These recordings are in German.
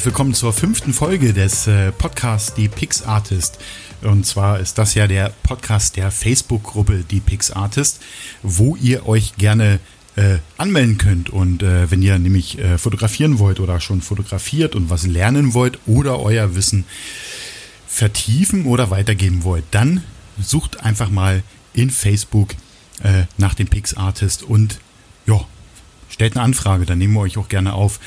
Herzlich willkommen zur fünften Folge des äh, Podcasts Die Pix Artist. Und zwar ist das ja der Podcast der Facebook-Gruppe Die Pix Artist, wo ihr euch gerne äh, anmelden könnt. Und äh, wenn ihr nämlich äh, fotografieren wollt oder schon fotografiert und was lernen wollt oder euer Wissen vertiefen oder weitergeben wollt, dann sucht einfach mal in Facebook äh, nach dem Pix Artist und ja, stellt eine Anfrage, dann nehmen wir euch auch gerne auf.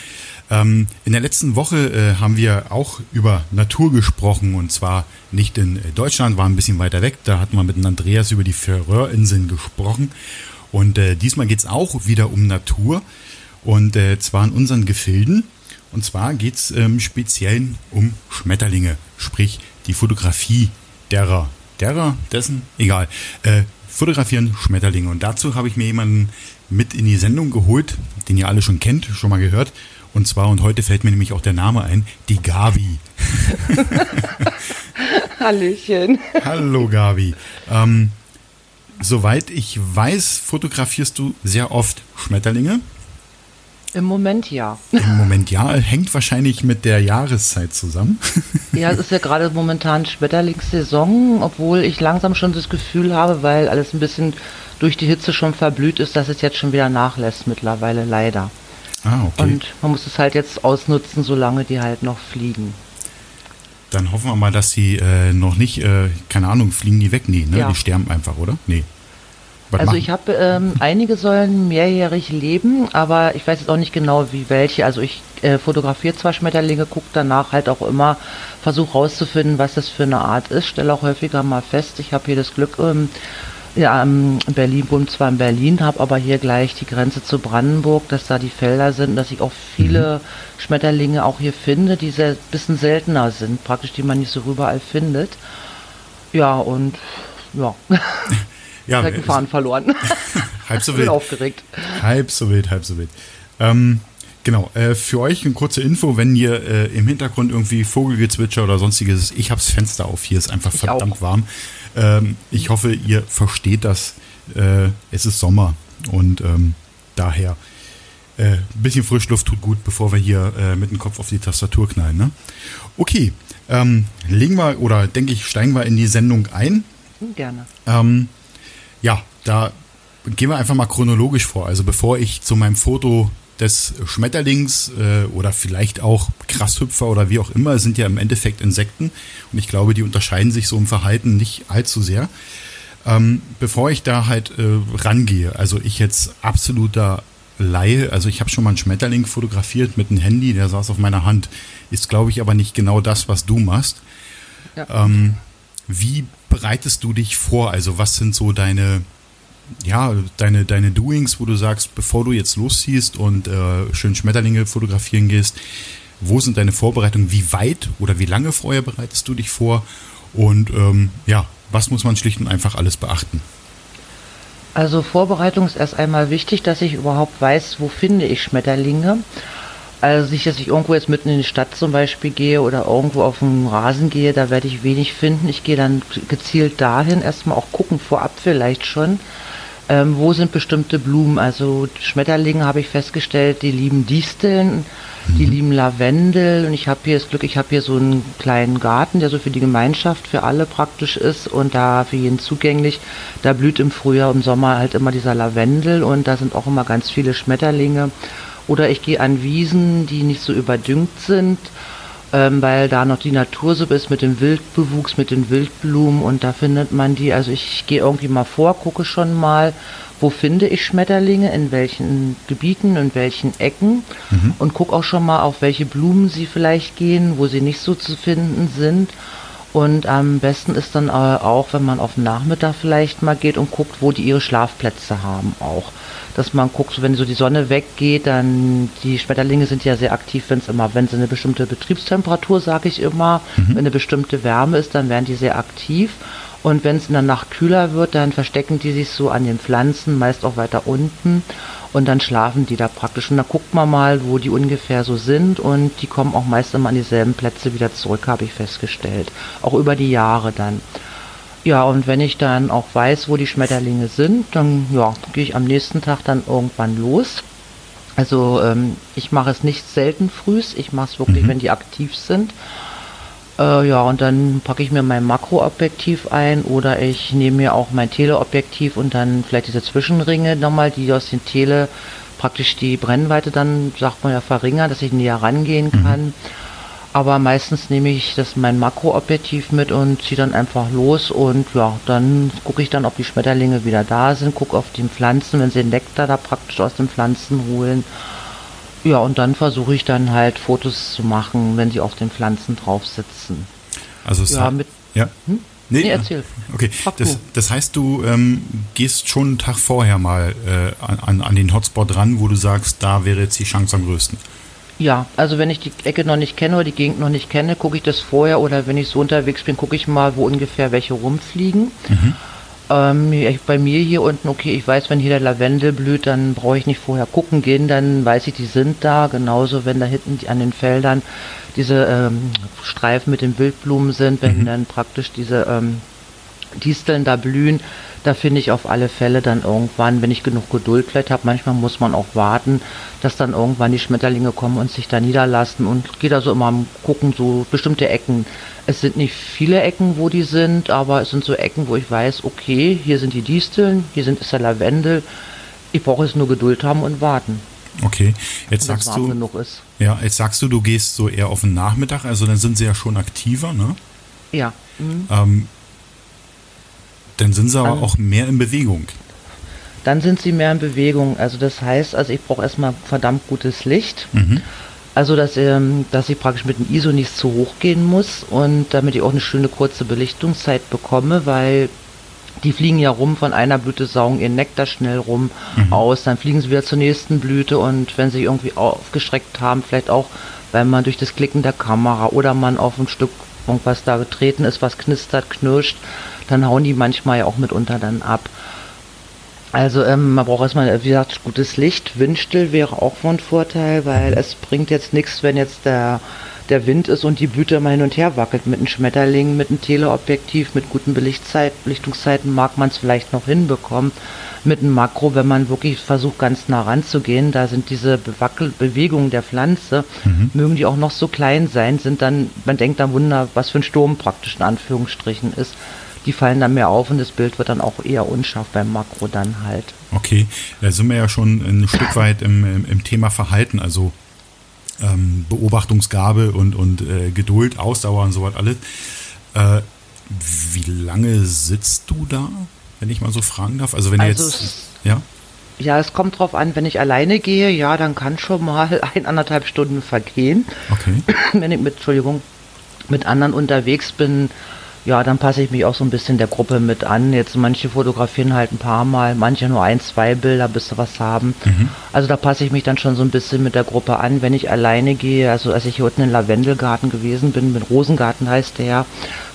Ähm, in der letzten Woche äh, haben wir auch über Natur gesprochen und zwar nicht in äh, Deutschland, war ein bisschen weiter weg. Da hat man mit Andreas über die Färöerinseln gesprochen. Und äh, diesmal geht es auch wieder um Natur und äh, zwar in unseren Gefilden. Und zwar geht es ähm, speziell um Schmetterlinge, sprich die Fotografie derer, derer, dessen, egal. Äh, fotografieren Schmetterlinge. Und dazu habe ich mir jemanden mit in die Sendung geholt, den ihr alle schon kennt, schon mal gehört. Und zwar, und heute fällt mir nämlich auch der Name ein, die Gabi. Hallöchen. Hallo Gabi. Ähm, soweit ich weiß, fotografierst du sehr oft Schmetterlinge. Im Moment ja. Im Moment ja, hängt wahrscheinlich mit der Jahreszeit zusammen. ja, es ist ja gerade momentan Schmetterlingssaison, obwohl ich langsam schon das Gefühl habe, weil alles ein bisschen durch die Hitze schon verblüht ist, dass es jetzt schon wieder nachlässt mittlerweile leider. Ah, okay. Und man muss es halt jetzt ausnutzen, solange die halt noch fliegen. Dann hoffen wir mal, dass sie äh, noch nicht, äh, keine Ahnung, fliegen die weg? Nee, ne? Ja. Die sterben einfach, oder? Nee. Was also machen? ich habe, ähm, einige sollen mehrjährig leben, aber ich weiß jetzt auch nicht genau, wie welche. Also ich äh, fotografiere zwar Schmetterlinge, gucke danach halt auch immer, versuche rauszufinden, was das für eine Art ist, stelle auch häufiger mal fest, ich habe hier das Glück, ähm, ja, in Berlin wohnt zwar in Berlin, habe aber hier gleich die Grenze zu Brandenburg, dass da die Felder sind, dass ich auch viele mhm. Schmetterlinge auch hier finde, die ein bisschen seltener sind, praktisch die man nicht so überall findet. Ja, und ja. ja halt Gefahren verloren. halb so wild. Bin aufgeregt. Halb so wild, halb so wild. Ähm, genau, äh, für euch eine kurze Info, wenn ihr äh, im Hintergrund irgendwie Vogelgezwitscher oder sonstiges, ich habe das Fenster auf, hier ist einfach ich verdammt auch. warm. Ähm, ich hoffe, ihr versteht das. Äh, es ist Sommer und ähm, daher ein äh, bisschen Frischluft tut gut, bevor wir hier äh, mit dem Kopf auf die Tastatur knallen. Ne? Okay, ähm, legen wir oder denke ich, steigen wir in die Sendung ein. Gerne. Ähm, ja, da gehen wir einfach mal chronologisch vor. Also bevor ich zu meinem Foto des Schmetterlings äh, oder vielleicht auch Krasshüpfer oder wie auch immer, sind ja im Endeffekt Insekten. Und ich glaube, die unterscheiden sich so im Verhalten nicht allzu sehr. Ähm, bevor ich da halt äh, rangehe, also ich jetzt absoluter Laie, also ich habe schon mal einen Schmetterling fotografiert mit einem Handy, der saß auf meiner Hand, ist glaube ich aber nicht genau das, was du machst. Ja. Ähm, wie bereitest du dich vor? Also was sind so deine ja, deine, deine Doings, wo du sagst, bevor du jetzt losziehst und äh, schön Schmetterlinge fotografieren gehst, wo sind deine Vorbereitungen? Wie weit oder wie lange vorher bereitest du dich vor? Und ähm, ja, was muss man schlicht und einfach alles beachten? Also Vorbereitung ist erst einmal wichtig, dass ich überhaupt weiß, wo finde ich Schmetterlinge. Also nicht, dass ich irgendwo jetzt mitten in die Stadt zum Beispiel gehe oder irgendwo auf den Rasen gehe, da werde ich wenig finden. Ich gehe dann gezielt dahin, erstmal auch gucken, vorab vielleicht schon, ähm, wo sind bestimmte Blumen? Also Schmetterlinge habe ich festgestellt, die lieben Disteln, die mhm. lieben Lavendel und ich habe hier das Glück, ich habe hier so einen kleinen Garten, der so für die Gemeinschaft, für alle praktisch ist und da für jeden zugänglich. Da blüht im Frühjahr, im Sommer halt immer dieser Lavendel und da sind auch immer ganz viele Schmetterlinge. Oder ich gehe an Wiesen, die nicht so überdüngt sind ähm, weil da noch die Natur so ist mit dem Wildbewuchs, mit den Wildblumen und da findet man die. Also ich gehe irgendwie mal vor, gucke schon mal, wo finde ich Schmetterlinge, in welchen Gebieten, in welchen Ecken mhm. und gucke auch schon mal, auf welche Blumen sie vielleicht gehen, wo sie nicht so zu finden sind. Und am besten ist dann auch, wenn man auf den Nachmittag vielleicht mal geht und guckt, wo die ihre Schlafplätze haben auch dass man guckt, wenn so die Sonne weggeht, dann die Schmetterlinge sind ja sehr aktiv, wenn es immer, wenn sie eine bestimmte Betriebstemperatur, sage ich immer, mhm. wenn eine bestimmte Wärme ist, dann werden die sehr aktiv. Und wenn es in der Nacht kühler wird, dann verstecken die sich so an den Pflanzen, meist auch weiter unten. Und dann schlafen die da praktisch. Und dann guckt man mal, wo die ungefähr so sind. Und die kommen auch meist immer an dieselben Plätze wieder zurück, habe ich festgestellt. Auch über die Jahre dann. Ja, und wenn ich dann auch weiß, wo die Schmetterlinge sind, dann ja, gehe ich am nächsten Tag dann irgendwann los. Also ähm, ich mache es nicht selten frühs, ich mache es wirklich, mhm. wenn die aktiv sind. Äh, ja, und dann packe ich mir mein Makroobjektiv ein oder ich nehme mir auch mein Teleobjektiv und dann vielleicht diese Zwischenringe nochmal, die aus den Tele praktisch die Brennweite dann, sagt man ja, verringern, dass ich näher rangehen mhm. kann. Mhm. Aber meistens nehme ich das mein Makroobjektiv mit und ziehe dann einfach los und ja, dann gucke ich dann, ob die Schmetterlinge wieder da sind, gucke auf die Pflanzen, wenn sie den Nektar da praktisch aus den Pflanzen holen. Ja, und dann versuche ich dann halt Fotos zu machen, wenn sie auf den Pflanzen drauf sitzen. Also es ja, mit, ja. Hm? Nee, nee, erzähl. Okay, das, das, heißt, du ähm, gehst schon einen Tag vorher mal äh, an, an den Hotspot ran, wo du sagst, da wäre jetzt die Chance am größten. Ja, also wenn ich die Ecke noch nicht kenne oder die Gegend noch nicht kenne, gucke ich das vorher oder wenn ich so unterwegs bin, gucke ich mal, wo ungefähr welche rumfliegen. Mhm. Ähm, bei mir hier unten, okay, ich weiß, wenn hier der Lavendel blüht, dann brauche ich nicht vorher gucken gehen, dann weiß ich, die sind da. Genauso, wenn da hinten an den Feldern diese ähm, Streifen mit den Wildblumen sind, wenn mhm. dann praktisch diese ähm, Disteln da blühen, da finde ich auf alle Fälle dann irgendwann, wenn ich genug Geduld vielleicht habe, manchmal muss man auch warten, dass dann irgendwann die Schmetterlinge kommen und sich da niederlassen und gehe da so immer gucken, so bestimmte Ecken. Es sind nicht viele Ecken, wo die sind, aber es sind so Ecken, wo ich weiß, okay, hier sind die Disteln, hier sind, ist der Lavendel. Ich brauche es nur Geduld haben und warten. Okay, jetzt sagst du, ja, jetzt sagst du, du gehst so eher auf den Nachmittag, also dann sind sie ja schon aktiver, ne? Ja. Mhm. Ähm, dann sind sie aber auch mehr in Bewegung. Dann sind sie mehr in Bewegung. Also das heißt, also ich brauche erstmal verdammt gutes Licht. Mhm. Also dass, ähm, dass ich praktisch mit dem ISO nicht zu hoch gehen muss und damit ich auch eine schöne kurze Belichtungszeit bekomme, weil die fliegen ja rum von einer Blüte, saugen ihren Nektar schnell rum mhm. aus, dann fliegen sie wieder zur nächsten Blüte und wenn sie irgendwie aufgestreckt haben, vielleicht auch, weil man durch das Klicken der Kamera oder man auf ein Stück irgendwas da getreten ist, was knistert, knirscht, dann hauen die manchmal ja auch mitunter dann ab. Also ähm, man braucht erstmal, wie gesagt, gutes Licht. Windstill wäre auch von Vorteil, weil es bringt jetzt nichts, wenn jetzt der, der Wind ist und die Blüte mal hin und her wackelt. Mit einem Schmetterling, mit einem Teleobjektiv, mit guten Belichtungszeiten mag man es vielleicht noch hinbekommen. Mit einem Makro, wenn man wirklich versucht, ganz nah ranzugehen, da sind diese Bewackel Bewegungen der Pflanze, mhm. mögen die auch noch so klein sein, sind dann, man denkt dann Wunder, was für ein Sturm praktisch in Anführungsstrichen ist die fallen dann mehr auf und das Bild wird dann auch eher unscharf beim Makro dann halt. Okay, da sind wir ja schon ein Stück weit im, im, im Thema Verhalten, also ähm, Beobachtungsgabe und, und äh, Geduld, Ausdauer und so was alles. Äh, wie lange sitzt du da, wenn ich mal so fragen darf? Also wenn also jetzt, ja? Ja, es kommt drauf an, wenn ich alleine gehe, ja, dann kann schon mal eineinhalb Stunden vergehen. Okay. Wenn ich mit, Entschuldigung, mit anderen unterwegs bin, ja, dann passe ich mich auch so ein bisschen der Gruppe mit an. Jetzt manche fotografieren halt ein paar Mal, manche nur ein, zwei Bilder, bis sie was haben. Mhm. Also da passe ich mich dann schon so ein bisschen mit der Gruppe an, wenn ich alleine gehe. Also als ich hier unten im Lavendelgarten gewesen bin, mit Rosengarten heißt der,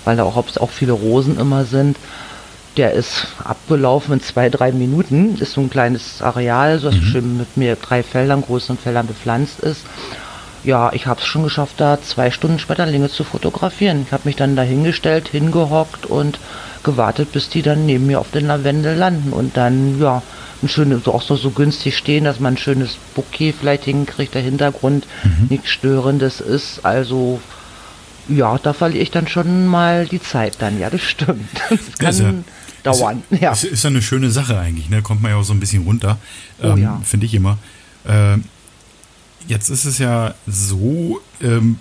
weil da auch, auch viele Rosen immer sind. Der ist abgelaufen in zwei, drei Minuten. Ist so ein kleines Areal, so dass mhm. schön mit mir drei Feldern, großen Feldern bepflanzt ist ja, ich habe es schon geschafft, da zwei Stunden Schmetterlinge zu fotografieren. Ich habe mich dann dahingestellt, hingehockt und gewartet, bis die dann neben mir auf den Lavendel landen und dann, ja, ein schönes, auch so, so günstig stehen, dass man ein schönes Bouquet vielleicht hinkriegt, der Hintergrund mhm. nichts Störendes ist. Also, ja, da verliere ich dann schon mal die Zeit dann, ja, das stimmt. Das kann ja, dauern. Ist, ja. Ist, ist ja eine schöne Sache eigentlich, ne? Kommt man ja auch so ein bisschen runter, oh, ähm, ja. finde ich immer. Äh, Jetzt ist es ja so, ähm,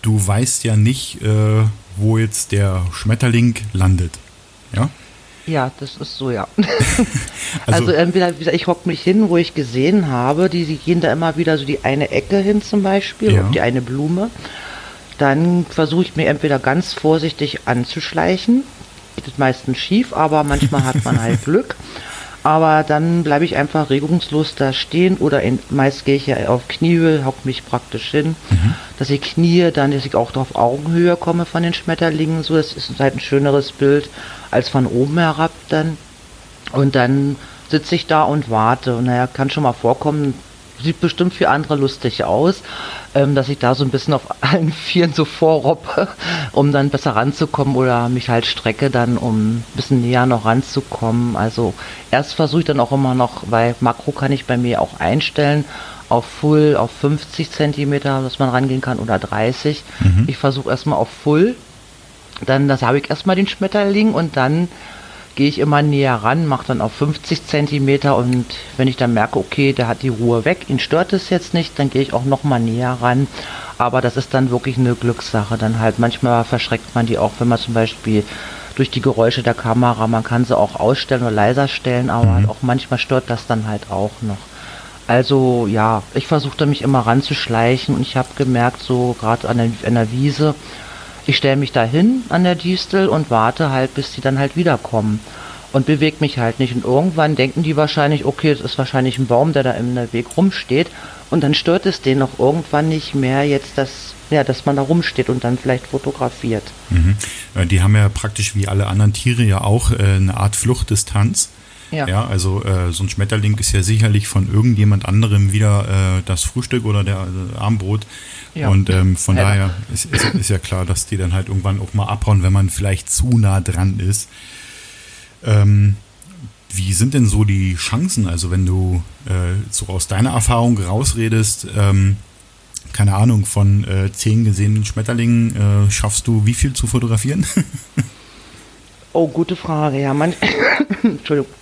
du weißt ja nicht, äh, wo jetzt der Schmetterling landet. Ja? Ja, das ist so, ja. also, also, entweder, ich hocke mich hin, wo ich gesehen habe, die, die gehen da immer wieder so die eine Ecke hin zum Beispiel, ja. die eine Blume. Dann versuche ich mir entweder ganz vorsichtig anzuschleichen. Geht meistens schief, aber manchmal hat man halt Glück. Aber dann bleibe ich einfach regungslos da stehen oder in, meist gehe ich ja auf Kniehöhe, hock mich praktisch hin, mhm. dass ich knie, dann, dass ich auch auf Augenhöhe komme von den Schmetterlingen. So, das ist halt ein schöneres Bild als von oben herab dann. Und dann sitze ich da und warte. Und naja, kann schon mal vorkommen, sieht bestimmt für andere lustig aus, ähm, dass ich da so ein bisschen auf allen Vieren so vorroppe, um dann besser ranzukommen oder mich halt strecke dann, um ein bisschen näher noch ranzukommen. Also erst versuche ich dann auch immer noch, weil Makro kann ich bei mir auch einstellen, auf Full, auf 50 Zentimeter, dass man rangehen kann oder 30. Mhm. Ich versuche erstmal auf Full, dann das habe ich erstmal den Schmetterling und dann gehe ich immer näher ran, mache dann auf 50 Zentimeter und wenn ich dann merke, okay, der hat die Ruhe weg, ihn stört es jetzt nicht, dann gehe ich auch noch mal näher ran. Aber das ist dann wirklich eine Glückssache. Dann halt manchmal verschreckt man die auch, wenn man zum Beispiel durch die Geräusche der Kamera, man kann sie auch ausstellen oder leiser stellen, aber mhm. halt auch manchmal stört das dann halt auch noch. Also ja, ich versuchte mich immer ranzuschleichen und ich habe gemerkt, so gerade an, an der Wiese, ich stelle mich da hin an der Distel und warte halt, bis die dann halt wiederkommen. Und bewege mich halt nicht. Und irgendwann denken die wahrscheinlich, okay, es ist wahrscheinlich ein Baum, der da im Weg rumsteht. Und dann stört es denen auch irgendwann nicht mehr jetzt, dass, ja, dass man da rumsteht und dann vielleicht fotografiert. Mhm. Die haben ja praktisch wie alle anderen Tiere ja auch äh, eine Art Fluchtdistanz. Ja. ja, also äh, so ein Schmetterling ist ja sicherlich von irgendjemand anderem wieder äh, das Frühstück oder der äh, Armbrot. Ja. Und ähm, von ja. daher ist, ist, ist, ja klar, dass die dann halt irgendwann auch mal abhauen, wenn man vielleicht zu nah dran ist. Ähm, wie sind denn so die Chancen? Also wenn du äh, so aus deiner Erfahrung rausredest, ähm, keine Ahnung, von äh, zehn gesehenen Schmetterlingen äh, schaffst du wie viel zu fotografieren? oh, gute Frage. Ja, man Entschuldigung.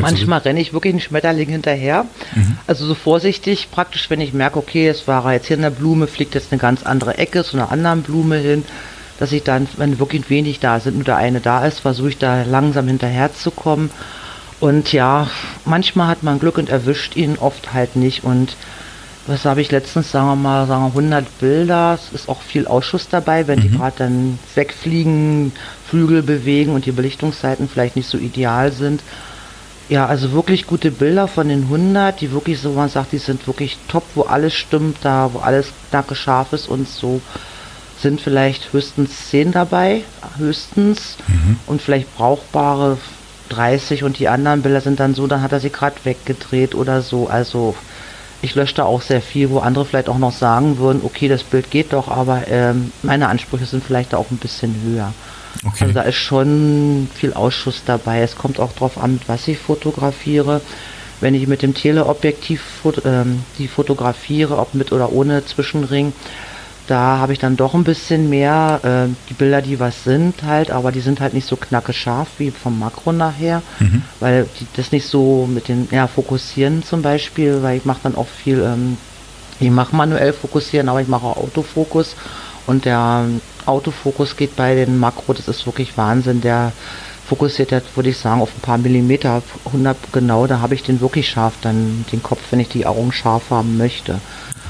Manchmal renne ich wirklich einen Schmetterling hinterher. Mhm. Also so vorsichtig, praktisch, wenn ich merke, okay, es war jetzt hier in der Blume, fliegt jetzt eine ganz andere Ecke zu einer anderen Blume hin, dass ich dann, wenn wirklich wenig da sind, nur der eine da ist, versuche ich da langsam hinterher zu kommen. Und ja, manchmal hat man Glück und erwischt ihn, oft halt nicht. Und was habe ich letztens, sagen wir mal, sagen wir 100 Bilder, es ist auch viel Ausschuss dabei, wenn mhm. die gerade dann wegfliegen, Flügel bewegen und die Belichtungszeiten vielleicht nicht so ideal sind. Ja, also wirklich gute Bilder von den 100, die wirklich so, man sagt, die sind wirklich top, wo alles stimmt, da, wo alles knacke scharf ist und so sind vielleicht höchstens 10 dabei, höchstens, mhm. und vielleicht brauchbare 30 und die anderen Bilder sind dann so, dann hat er sie gerade weggedreht oder so. Also ich lösche da auch sehr viel, wo andere vielleicht auch noch sagen würden, okay, das Bild geht doch, aber ähm, meine Ansprüche sind vielleicht auch ein bisschen höher. Okay. Also da ist schon viel Ausschuss dabei. Es kommt auch darauf an, was ich fotografiere. Wenn ich mit dem Teleobjektiv ähm, die fotografiere, ob mit oder ohne Zwischenring, da habe ich dann doch ein bisschen mehr äh, die Bilder, die was sind halt, aber die sind halt nicht so knacke scharf wie vom Makro nachher, mhm. weil die das nicht so mit den, ja, fokussieren zum Beispiel, weil ich mache dann auch viel, ähm, ich mache manuell fokussieren, aber ich mache auch Autofokus und der Autofokus geht bei den Makro, das ist wirklich Wahnsinn. Der fokussiert ja, würde ich sagen, auf ein paar Millimeter, 100 genau, da habe ich den wirklich scharf, dann den Kopf, wenn ich die Augen scharf haben möchte.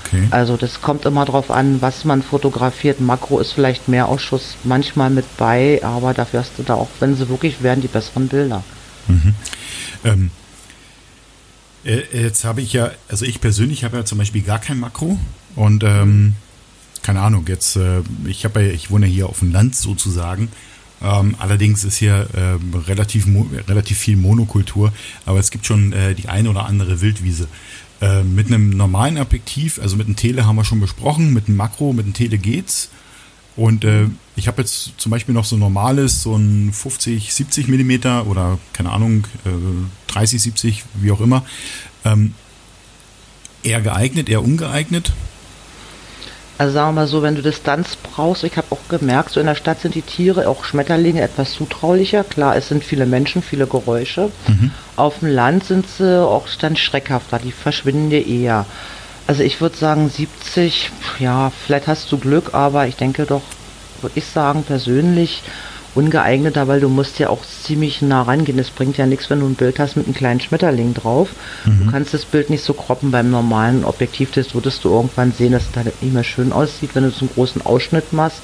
Okay. Also das kommt immer darauf an, was man fotografiert. Makro ist vielleicht mehr Ausschuss manchmal mit bei, aber dafür hast du da auch, wenn sie wirklich werden, die besseren Bilder. Mhm. Ähm, äh, jetzt habe ich ja, also ich persönlich habe ja zum Beispiel gar kein Makro und ähm, keine Ahnung, jetzt, äh, ich ja, ich wohne hier auf dem Land sozusagen. Ähm, allerdings ist hier äh, relativ, relativ viel Monokultur, aber es gibt schon äh, die eine oder andere Wildwiese. Äh, mit einem normalen Objektiv, also mit einem Tele haben wir schon besprochen, mit einem Makro, mit einem Tele geht's. Und äh, ich habe jetzt zum Beispiel noch so ein normales, so ein 50, 70 Millimeter oder keine Ahnung, äh, 30, 70, wie auch immer. Ähm, eher geeignet, eher ungeeignet. Also sagen wir mal so, wenn du Distanz brauchst, ich habe auch gemerkt, so in der Stadt sind die Tiere, auch Schmetterlinge, etwas zutraulicher. Klar, es sind viele Menschen, viele Geräusche. Mhm. Auf dem Land sind sie auch dann schreckhafter, die verschwinden dir eher. Also ich würde sagen 70, ja, vielleicht hast du Glück, aber ich denke doch, würde ich sagen, persönlich ungeeigneter, weil du musst ja auch ziemlich nah rangehen. Es bringt ja nichts, wenn du ein Bild hast mit einem kleinen Schmetterling drauf. Mhm. Du kannst das Bild nicht so kroppen beim normalen Objektiv. Das würdest du irgendwann sehen, dass es da nicht mehr schön aussieht, wenn du so einen großen Ausschnitt machst.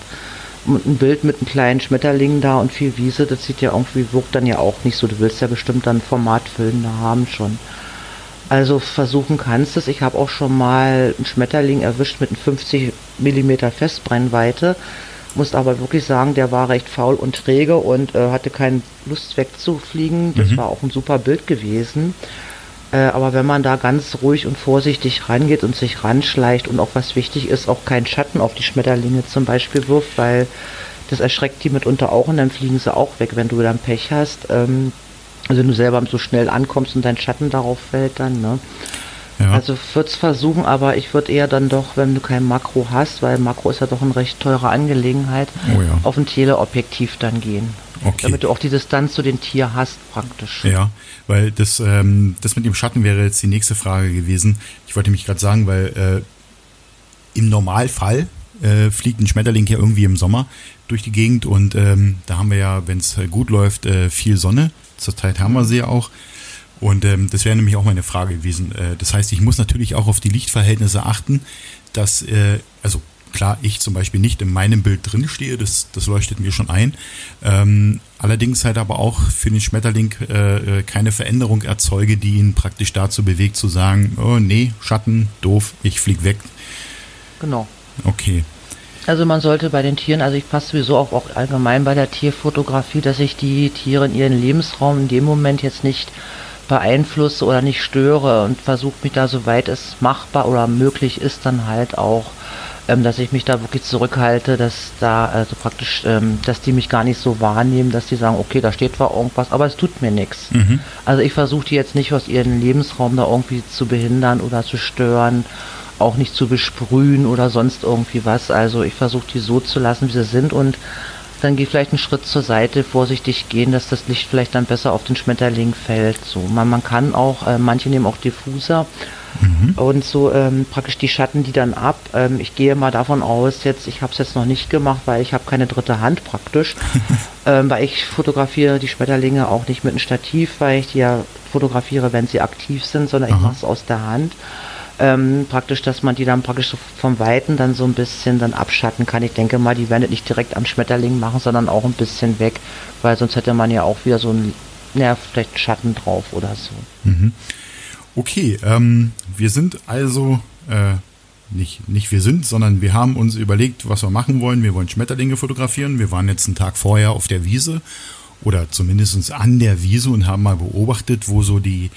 Und ein Bild mit einem kleinen Schmetterling da und viel Wiese, das sieht ja irgendwie, wirkt dann ja auch nicht so. Du willst ja bestimmt dann Formatfilm da haben schon. Also versuchen kannst es. Ich habe auch schon mal einen Schmetterling erwischt mit einem 50 mm Festbrennweite muss aber wirklich sagen, der war recht faul und träge und äh, hatte keine Lust wegzufliegen. Das mhm. war auch ein super Bild gewesen. Äh, aber wenn man da ganz ruhig und vorsichtig rangeht und sich ranschleicht und auch was wichtig ist, auch keinen Schatten auf die Schmetterlinge zum Beispiel wirft, weil das erschreckt die mitunter auch und dann fliegen sie auch weg, wenn du dann Pech hast. Ähm, also wenn du selber so schnell ankommst und dein Schatten darauf fällt dann, ne? Ja. Also würde es versuchen, aber ich würde eher dann doch, wenn du kein Makro hast, weil Makro ist ja doch eine recht teure Angelegenheit, oh ja. auf ein Teleobjektiv dann gehen. Okay. Damit du auch die Distanz zu den Tier hast, praktisch. Ja, weil das, ähm, das mit dem Schatten wäre jetzt die nächste Frage gewesen. Ich wollte mich gerade sagen, weil äh, im Normalfall äh, fliegt ein Schmetterling ja irgendwie im Sommer durch die Gegend und ähm, da haben wir ja, wenn es gut läuft, äh, viel Sonne. Zurzeit haben wir sie ja auch. Und ähm, das wäre nämlich auch meine Frage gewesen. Äh, das heißt, ich muss natürlich auch auf die Lichtverhältnisse achten, dass, äh, also klar, ich zum Beispiel nicht in meinem Bild drin stehe, das, das leuchtet mir schon ein. Ähm, allerdings halt aber auch für den Schmetterling äh, äh, keine Veränderung erzeuge, die ihn praktisch dazu bewegt zu sagen, oh nee, Schatten, doof, ich flieg weg. Genau. Okay. Also man sollte bei den Tieren, also ich passe sowieso auch, auch allgemein bei der Tierfotografie, dass ich die Tiere in ihren Lebensraum in dem Moment jetzt nicht beeinflusse oder nicht störe und versuche mich da, soweit es machbar oder möglich ist, dann halt auch, ähm, dass ich mich da wirklich zurückhalte, dass da, also praktisch, ähm, dass die mich gar nicht so wahrnehmen, dass die sagen, okay, da steht zwar irgendwas, aber es tut mir nichts. Mhm. Also ich versuche die jetzt nicht aus ihrem Lebensraum da irgendwie zu behindern oder zu stören, auch nicht zu besprühen oder sonst irgendwie was. Also ich versuche die so zu lassen, wie sie sind und dann geh vielleicht einen Schritt zur Seite, vorsichtig gehen, dass das Licht vielleicht dann besser auf den Schmetterling fällt. So, man, man kann auch, äh, manche nehmen auch Diffuser mhm. und so ähm, praktisch die Schatten die dann ab. Ähm, ich gehe mal davon aus, jetzt, ich habe es jetzt noch nicht gemacht, weil ich habe keine dritte Hand praktisch, ähm, weil ich fotografiere die Schmetterlinge auch nicht mit einem Stativ, weil ich die ja fotografiere, wenn sie aktiv sind, sondern Aha. ich mache es aus der Hand ähm, praktisch, dass man die dann praktisch so vom Weiten dann so ein bisschen dann abschatten kann. Ich denke mal, die werden nicht direkt am Schmetterling machen, sondern auch ein bisschen weg, weil sonst hätte man ja auch wieder so ein, naja, vielleicht Schatten drauf oder so. Mhm. Okay, ähm, wir sind also, äh, nicht, nicht wir sind, sondern wir haben uns überlegt, was wir machen wollen. Wir wollen Schmetterlinge fotografieren. Wir waren jetzt einen Tag vorher auf der Wiese oder zumindest an der Wiese und haben mal beobachtet, wo so die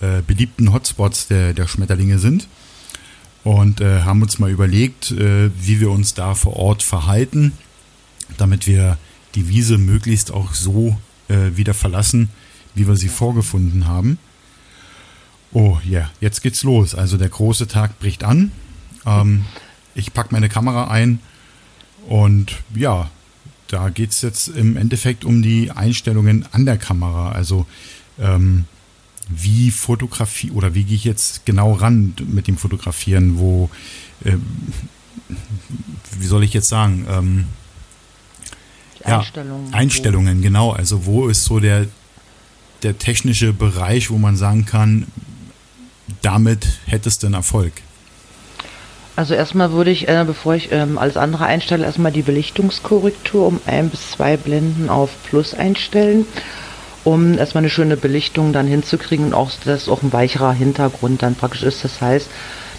äh, beliebten Hotspots der, der Schmetterlinge sind und äh, haben uns mal überlegt, äh, wie wir uns da vor Ort verhalten, damit wir die Wiese möglichst auch so äh, wieder verlassen, wie wir sie vorgefunden haben. Oh ja, yeah. jetzt geht's los. Also der große Tag bricht an. Ähm, ich packe meine Kamera ein und ja, da geht es jetzt im Endeffekt um die Einstellungen an der Kamera. Also ähm, wie Fotografie oder wie gehe ich jetzt genau ran mit dem Fotografieren, wo, äh, wie soll ich jetzt sagen, ähm, ja, Einstellungen, Einstellungen genau. Also wo ist so der, der technische Bereich, wo man sagen kann, damit hättest du einen Erfolg? Also erstmal würde ich, äh, bevor ich ähm, alles andere einstelle, erstmal die Belichtungskorrektur um ein bis zwei Blenden auf Plus einstellen um erstmal eine schöne Belichtung dann hinzukriegen und auch, dass auch ein weicherer Hintergrund dann praktisch ist. Das heißt,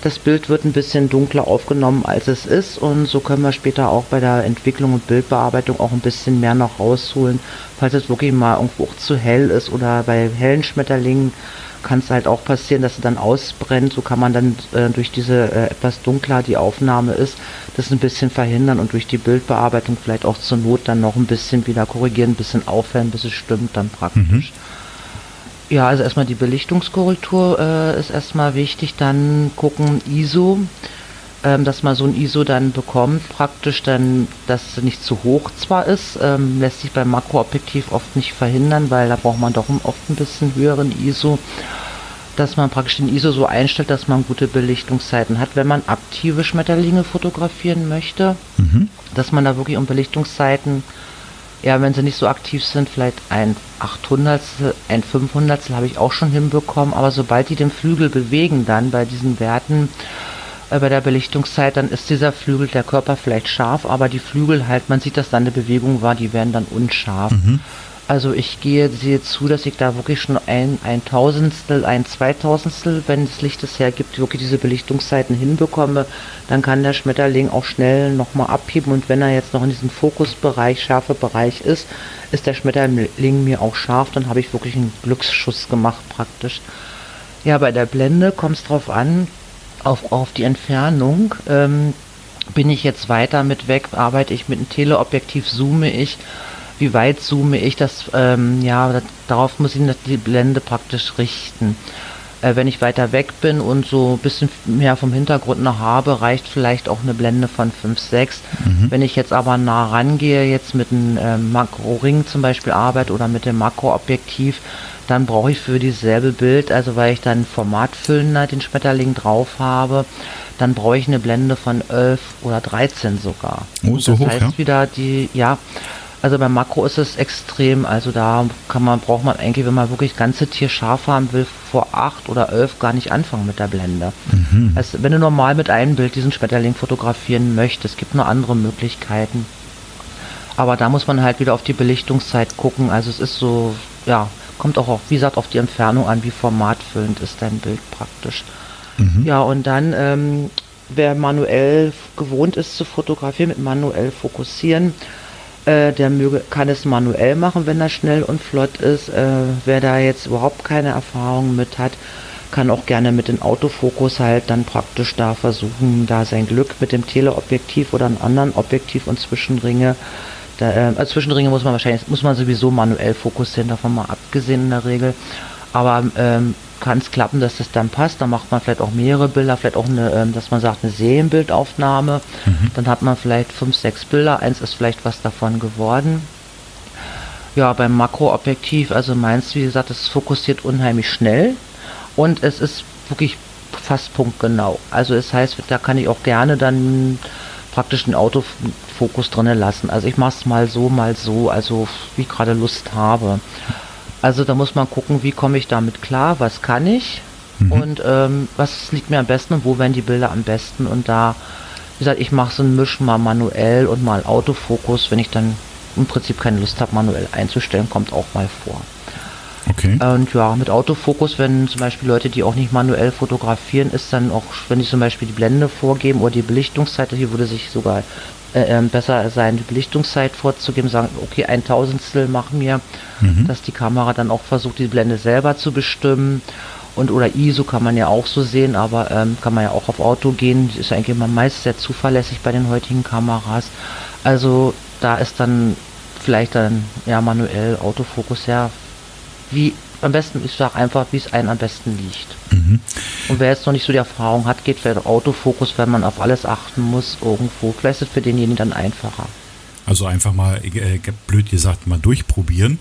das Bild wird ein bisschen dunkler aufgenommen, als es ist und so können wir später auch bei der Entwicklung und Bildbearbeitung auch ein bisschen mehr noch rausholen, falls es wirklich mal irgendwo auch zu hell ist oder bei hellen Schmetterlingen kann es halt auch passieren, dass sie dann ausbrennt. So kann man dann äh, durch diese äh, etwas dunkler die Aufnahme ist, das ein bisschen verhindern und durch die Bildbearbeitung vielleicht auch zur Not dann noch ein bisschen wieder korrigieren, ein bisschen aufhellen, bis es stimmt dann praktisch. Mhm. Ja, also erstmal die Belichtungskorrektur äh, ist erstmal wichtig, dann gucken ISO, ähm, dass man so ein ISO dann bekommt, praktisch dann, dass es nicht zu hoch zwar ist, ähm, lässt sich beim Makroobjektiv oft nicht verhindern, weil da braucht man doch oft ein bisschen höheren ISO, dass man praktisch den ISO so einstellt, dass man gute Belichtungszeiten hat, wenn man aktive Schmetterlinge fotografieren möchte, mhm. dass man da wirklich um Belichtungszeiten ja, wenn sie nicht so aktiv sind, vielleicht ein 800, ein 500 habe ich auch schon hinbekommen, aber sobald die den Flügel bewegen dann bei diesen Werten, bei der Belichtungszeit, dann ist dieser Flügel, der Körper vielleicht scharf, aber die Flügel halt, man sieht, dass da eine Bewegung war, die werden dann unscharf. Mhm. Also ich gehe, sehe zu, dass ich da wirklich schon ein, ein Tausendstel, ein Zweitausendstel, wenn das Licht es hergibt, wirklich diese Belichtungszeiten hinbekomme, dann kann der Schmetterling auch schnell nochmal abheben und wenn er jetzt noch in diesem Fokusbereich, scharfe Bereich ist, ist der Schmetterling mir auch scharf, dann habe ich wirklich einen Glücksschuss gemacht praktisch. Ja, bei der Blende kommt es drauf an, auf, auf die Entfernung. Ähm, bin ich jetzt weiter mit weg, arbeite ich mit einem Teleobjektiv, zoome ich, wie weit zoome ich, das, ähm, ja, das, darauf muss ich die Blende praktisch richten. Äh, wenn ich weiter weg bin und so ein bisschen mehr vom Hintergrund noch habe, reicht vielleicht auch eine Blende von 5, 6. Mhm. Wenn ich jetzt aber nah rangehe, jetzt mit einem äh, Makro-Ring zum Beispiel arbeite oder mit dem Makroobjektiv, dann brauche ich für dieselbe Bild, also weil ich dann Formatfüllender den Schmetterling drauf habe, dann brauche ich eine Blende von 11 oder 13 sogar. Oh, so das hoch, heißt ja? wieder die, ja, also beim Makro ist es extrem, also da kann man, braucht man eigentlich, wenn man wirklich ganze Tier scharf haben will, vor 8 oder 11 gar nicht anfangen mit der Blende. Mhm. Also wenn du normal mit einem Bild diesen Schmetterling fotografieren möchtest, gibt nur andere Möglichkeiten. Aber da muss man halt wieder auf die Belichtungszeit gucken. Also es ist so, ja, kommt auch, auf, wie gesagt, auf die Entfernung an, wie formatfüllend ist dein Bild praktisch. Mhm. Ja, und dann, ähm, wer manuell gewohnt ist zu fotografieren, mit manuell fokussieren, äh, der möge, kann es manuell machen, wenn er schnell und flott ist. Äh, wer da jetzt überhaupt keine Erfahrung mit hat, kann auch gerne mit dem Autofokus halt dann praktisch da versuchen, da sein Glück mit dem Teleobjektiv oder einem anderen Objektiv und Zwischenringe. Da, äh, also Zwischenringe muss man wahrscheinlich, muss man sowieso manuell fokussieren, davon mal abgesehen in der Regel. Aber ähm, kann es klappen, dass das dann passt. Dann macht man vielleicht auch mehrere Bilder, vielleicht auch eine, ähm, dass man sagt, eine Serienbildaufnahme. Mhm. Dann hat man vielleicht fünf, sechs Bilder. Eins ist vielleicht was davon geworden. Ja, beim Makroobjektiv, also meins, wie gesagt, es fokussiert unheimlich schnell und es ist wirklich fast punktgenau. Also es heißt, da kann ich auch gerne dann praktisch den Autofokus drinnen lassen. Also ich mache es mal so, mal so, also wie ich gerade Lust habe. Also da muss man gucken, wie komme ich damit klar, was kann ich mhm. und ähm, was liegt mir am besten und wo werden die Bilder am besten. Und da, wie gesagt, ich mache so ein Misch mal manuell und mal Autofokus, wenn ich dann im Prinzip keine Lust habe, manuell einzustellen, kommt auch mal vor. Okay. Und ja, mit Autofokus, wenn zum Beispiel Leute, die auch nicht manuell fotografieren, ist dann auch, wenn ich zum Beispiel die Blende vorgeben oder die Belichtungszeit, hier würde sich sogar äh, ähm, besser sein, die Belichtungszeit vorzugeben, sagen, okay, ein Tausendstel machen mir, mhm. dass die Kamera dann auch versucht, die Blende selber zu bestimmen. Und oder ISO kann man ja auch so sehen, aber ähm, kann man ja auch auf Auto gehen. Ist eigentlich immer meist sehr zuverlässig bei den heutigen Kameras. Also da ist dann vielleicht dann ja manuell Autofokus ja wie am besten, ich sage einfach, wie es einem am besten liegt. Mhm. Und wer jetzt noch nicht so die Erfahrung hat, geht vielleicht Autofokus, wenn man auf alles achten muss, irgendwo. Vielleicht ist es für denjenigen dann einfacher. Also einfach mal, äh, blöd gesagt, mal durchprobieren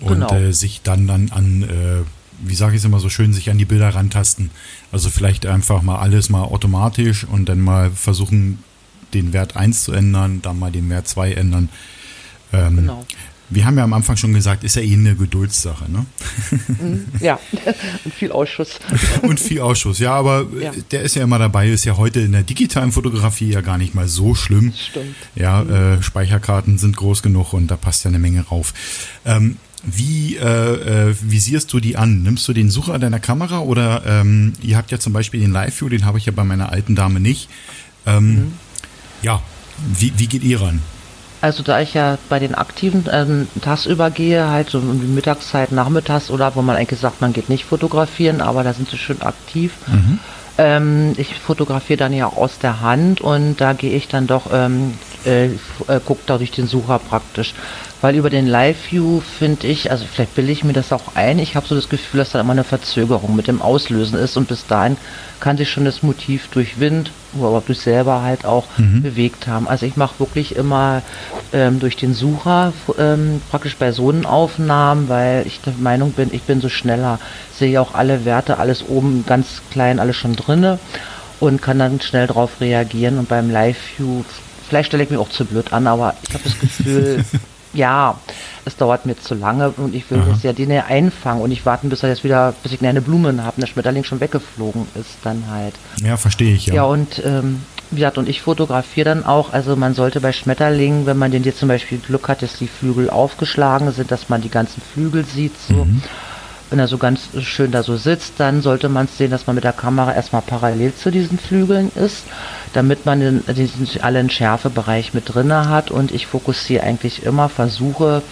und genau. äh, sich dann, dann an, äh, wie sage ich es immer so schön, sich an die Bilder rantasten. Also vielleicht einfach mal alles mal automatisch und dann mal versuchen, den Wert 1 zu ändern, dann mal den Wert 2 ändern. Ähm, genau. Wir haben ja am Anfang schon gesagt, ist ja eh eine Geduldssache, ne? Mhm, ja, und viel Ausschuss. Und viel Ausschuss, ja, aber ja. der ist ja immer dabei, ist ja heute in der digitalen Fotografie ja gar nicht mal so schlimm. Stimmt. Ja, mhm. äh, Speicherkarten sind groß genug und da passt ja eine Menge rauf. Ähm, wie äh, äh, visierst du die an? Nimmst du den Sucher deiner Kamera oder ähm, ihr habt ja zum Beispiel den Live-View, den habe ich ja bei meiner alten Dame nicht. Ähm, mhm. Ja, wie, wie geht ihr ran? Also da ich ja bei den aktiven ähm, tagsüber gehe, halt so um die Mittagszeit, nachmittags oder wo man eigentlich sagt, man geht nicht fotografieren, aber da sind sie schön aktiv. Mhm. Ähm, ich fotografiere dann ja aus der Hand und da gehe ich dann doch, ähm, äh, äh, gucke da durch den Sucher praktisch. Weil über den Live-View finde ich, also vielleicht bilde ich mir das auch ein, ich habe so das Gefühl, dass da immer eine Verzögerung mit dem Auslösen ist und bis dahin kann sich schon das Motiv durch Wind oder durch selber halt auch mhm. bewegt haben. Also ich mache wirklich immer ähm, durch den Sucher ähm, praktisch bei Personenaufnahmen, weil ich der Meinung bin, ich bin so schneller, sehe auch alle Werte, alles oben ganz klein, alles schon drinne und kann dann schnell darauf reagieren und beim Live-View vielleicht stelle ich mich auch zu blöd an, aber ich habe das Gefühl, ja, es dauert mir zu lange und ich will Aha. das ja den einfangen und ich warten, bis er jetzt wieder, bis ich eine Blumen habe und der Schmetterling schon weggeflogen ist, dann halt. Ja, verstehe ich, ja. Ja, und ähm, wie gesagt, und ich fotografiere dann auch, also man sollte bei Schmetterlingen, wenn man den jetzt zum Beispiel Glück hat, dass die Flügel aufgeschlagen sind, dass man die ganzen Flügel sieht, so. Mhm. Wenn er so ganz schön da so sitzt, dann sollte man sehen, dass man mit der Kamera erstmal parallel zu diesen Flügeln ist damit man den, diesen allen Schärfebereich mit drinne hat. Und ich fokussiere eigentlich immer, versuche,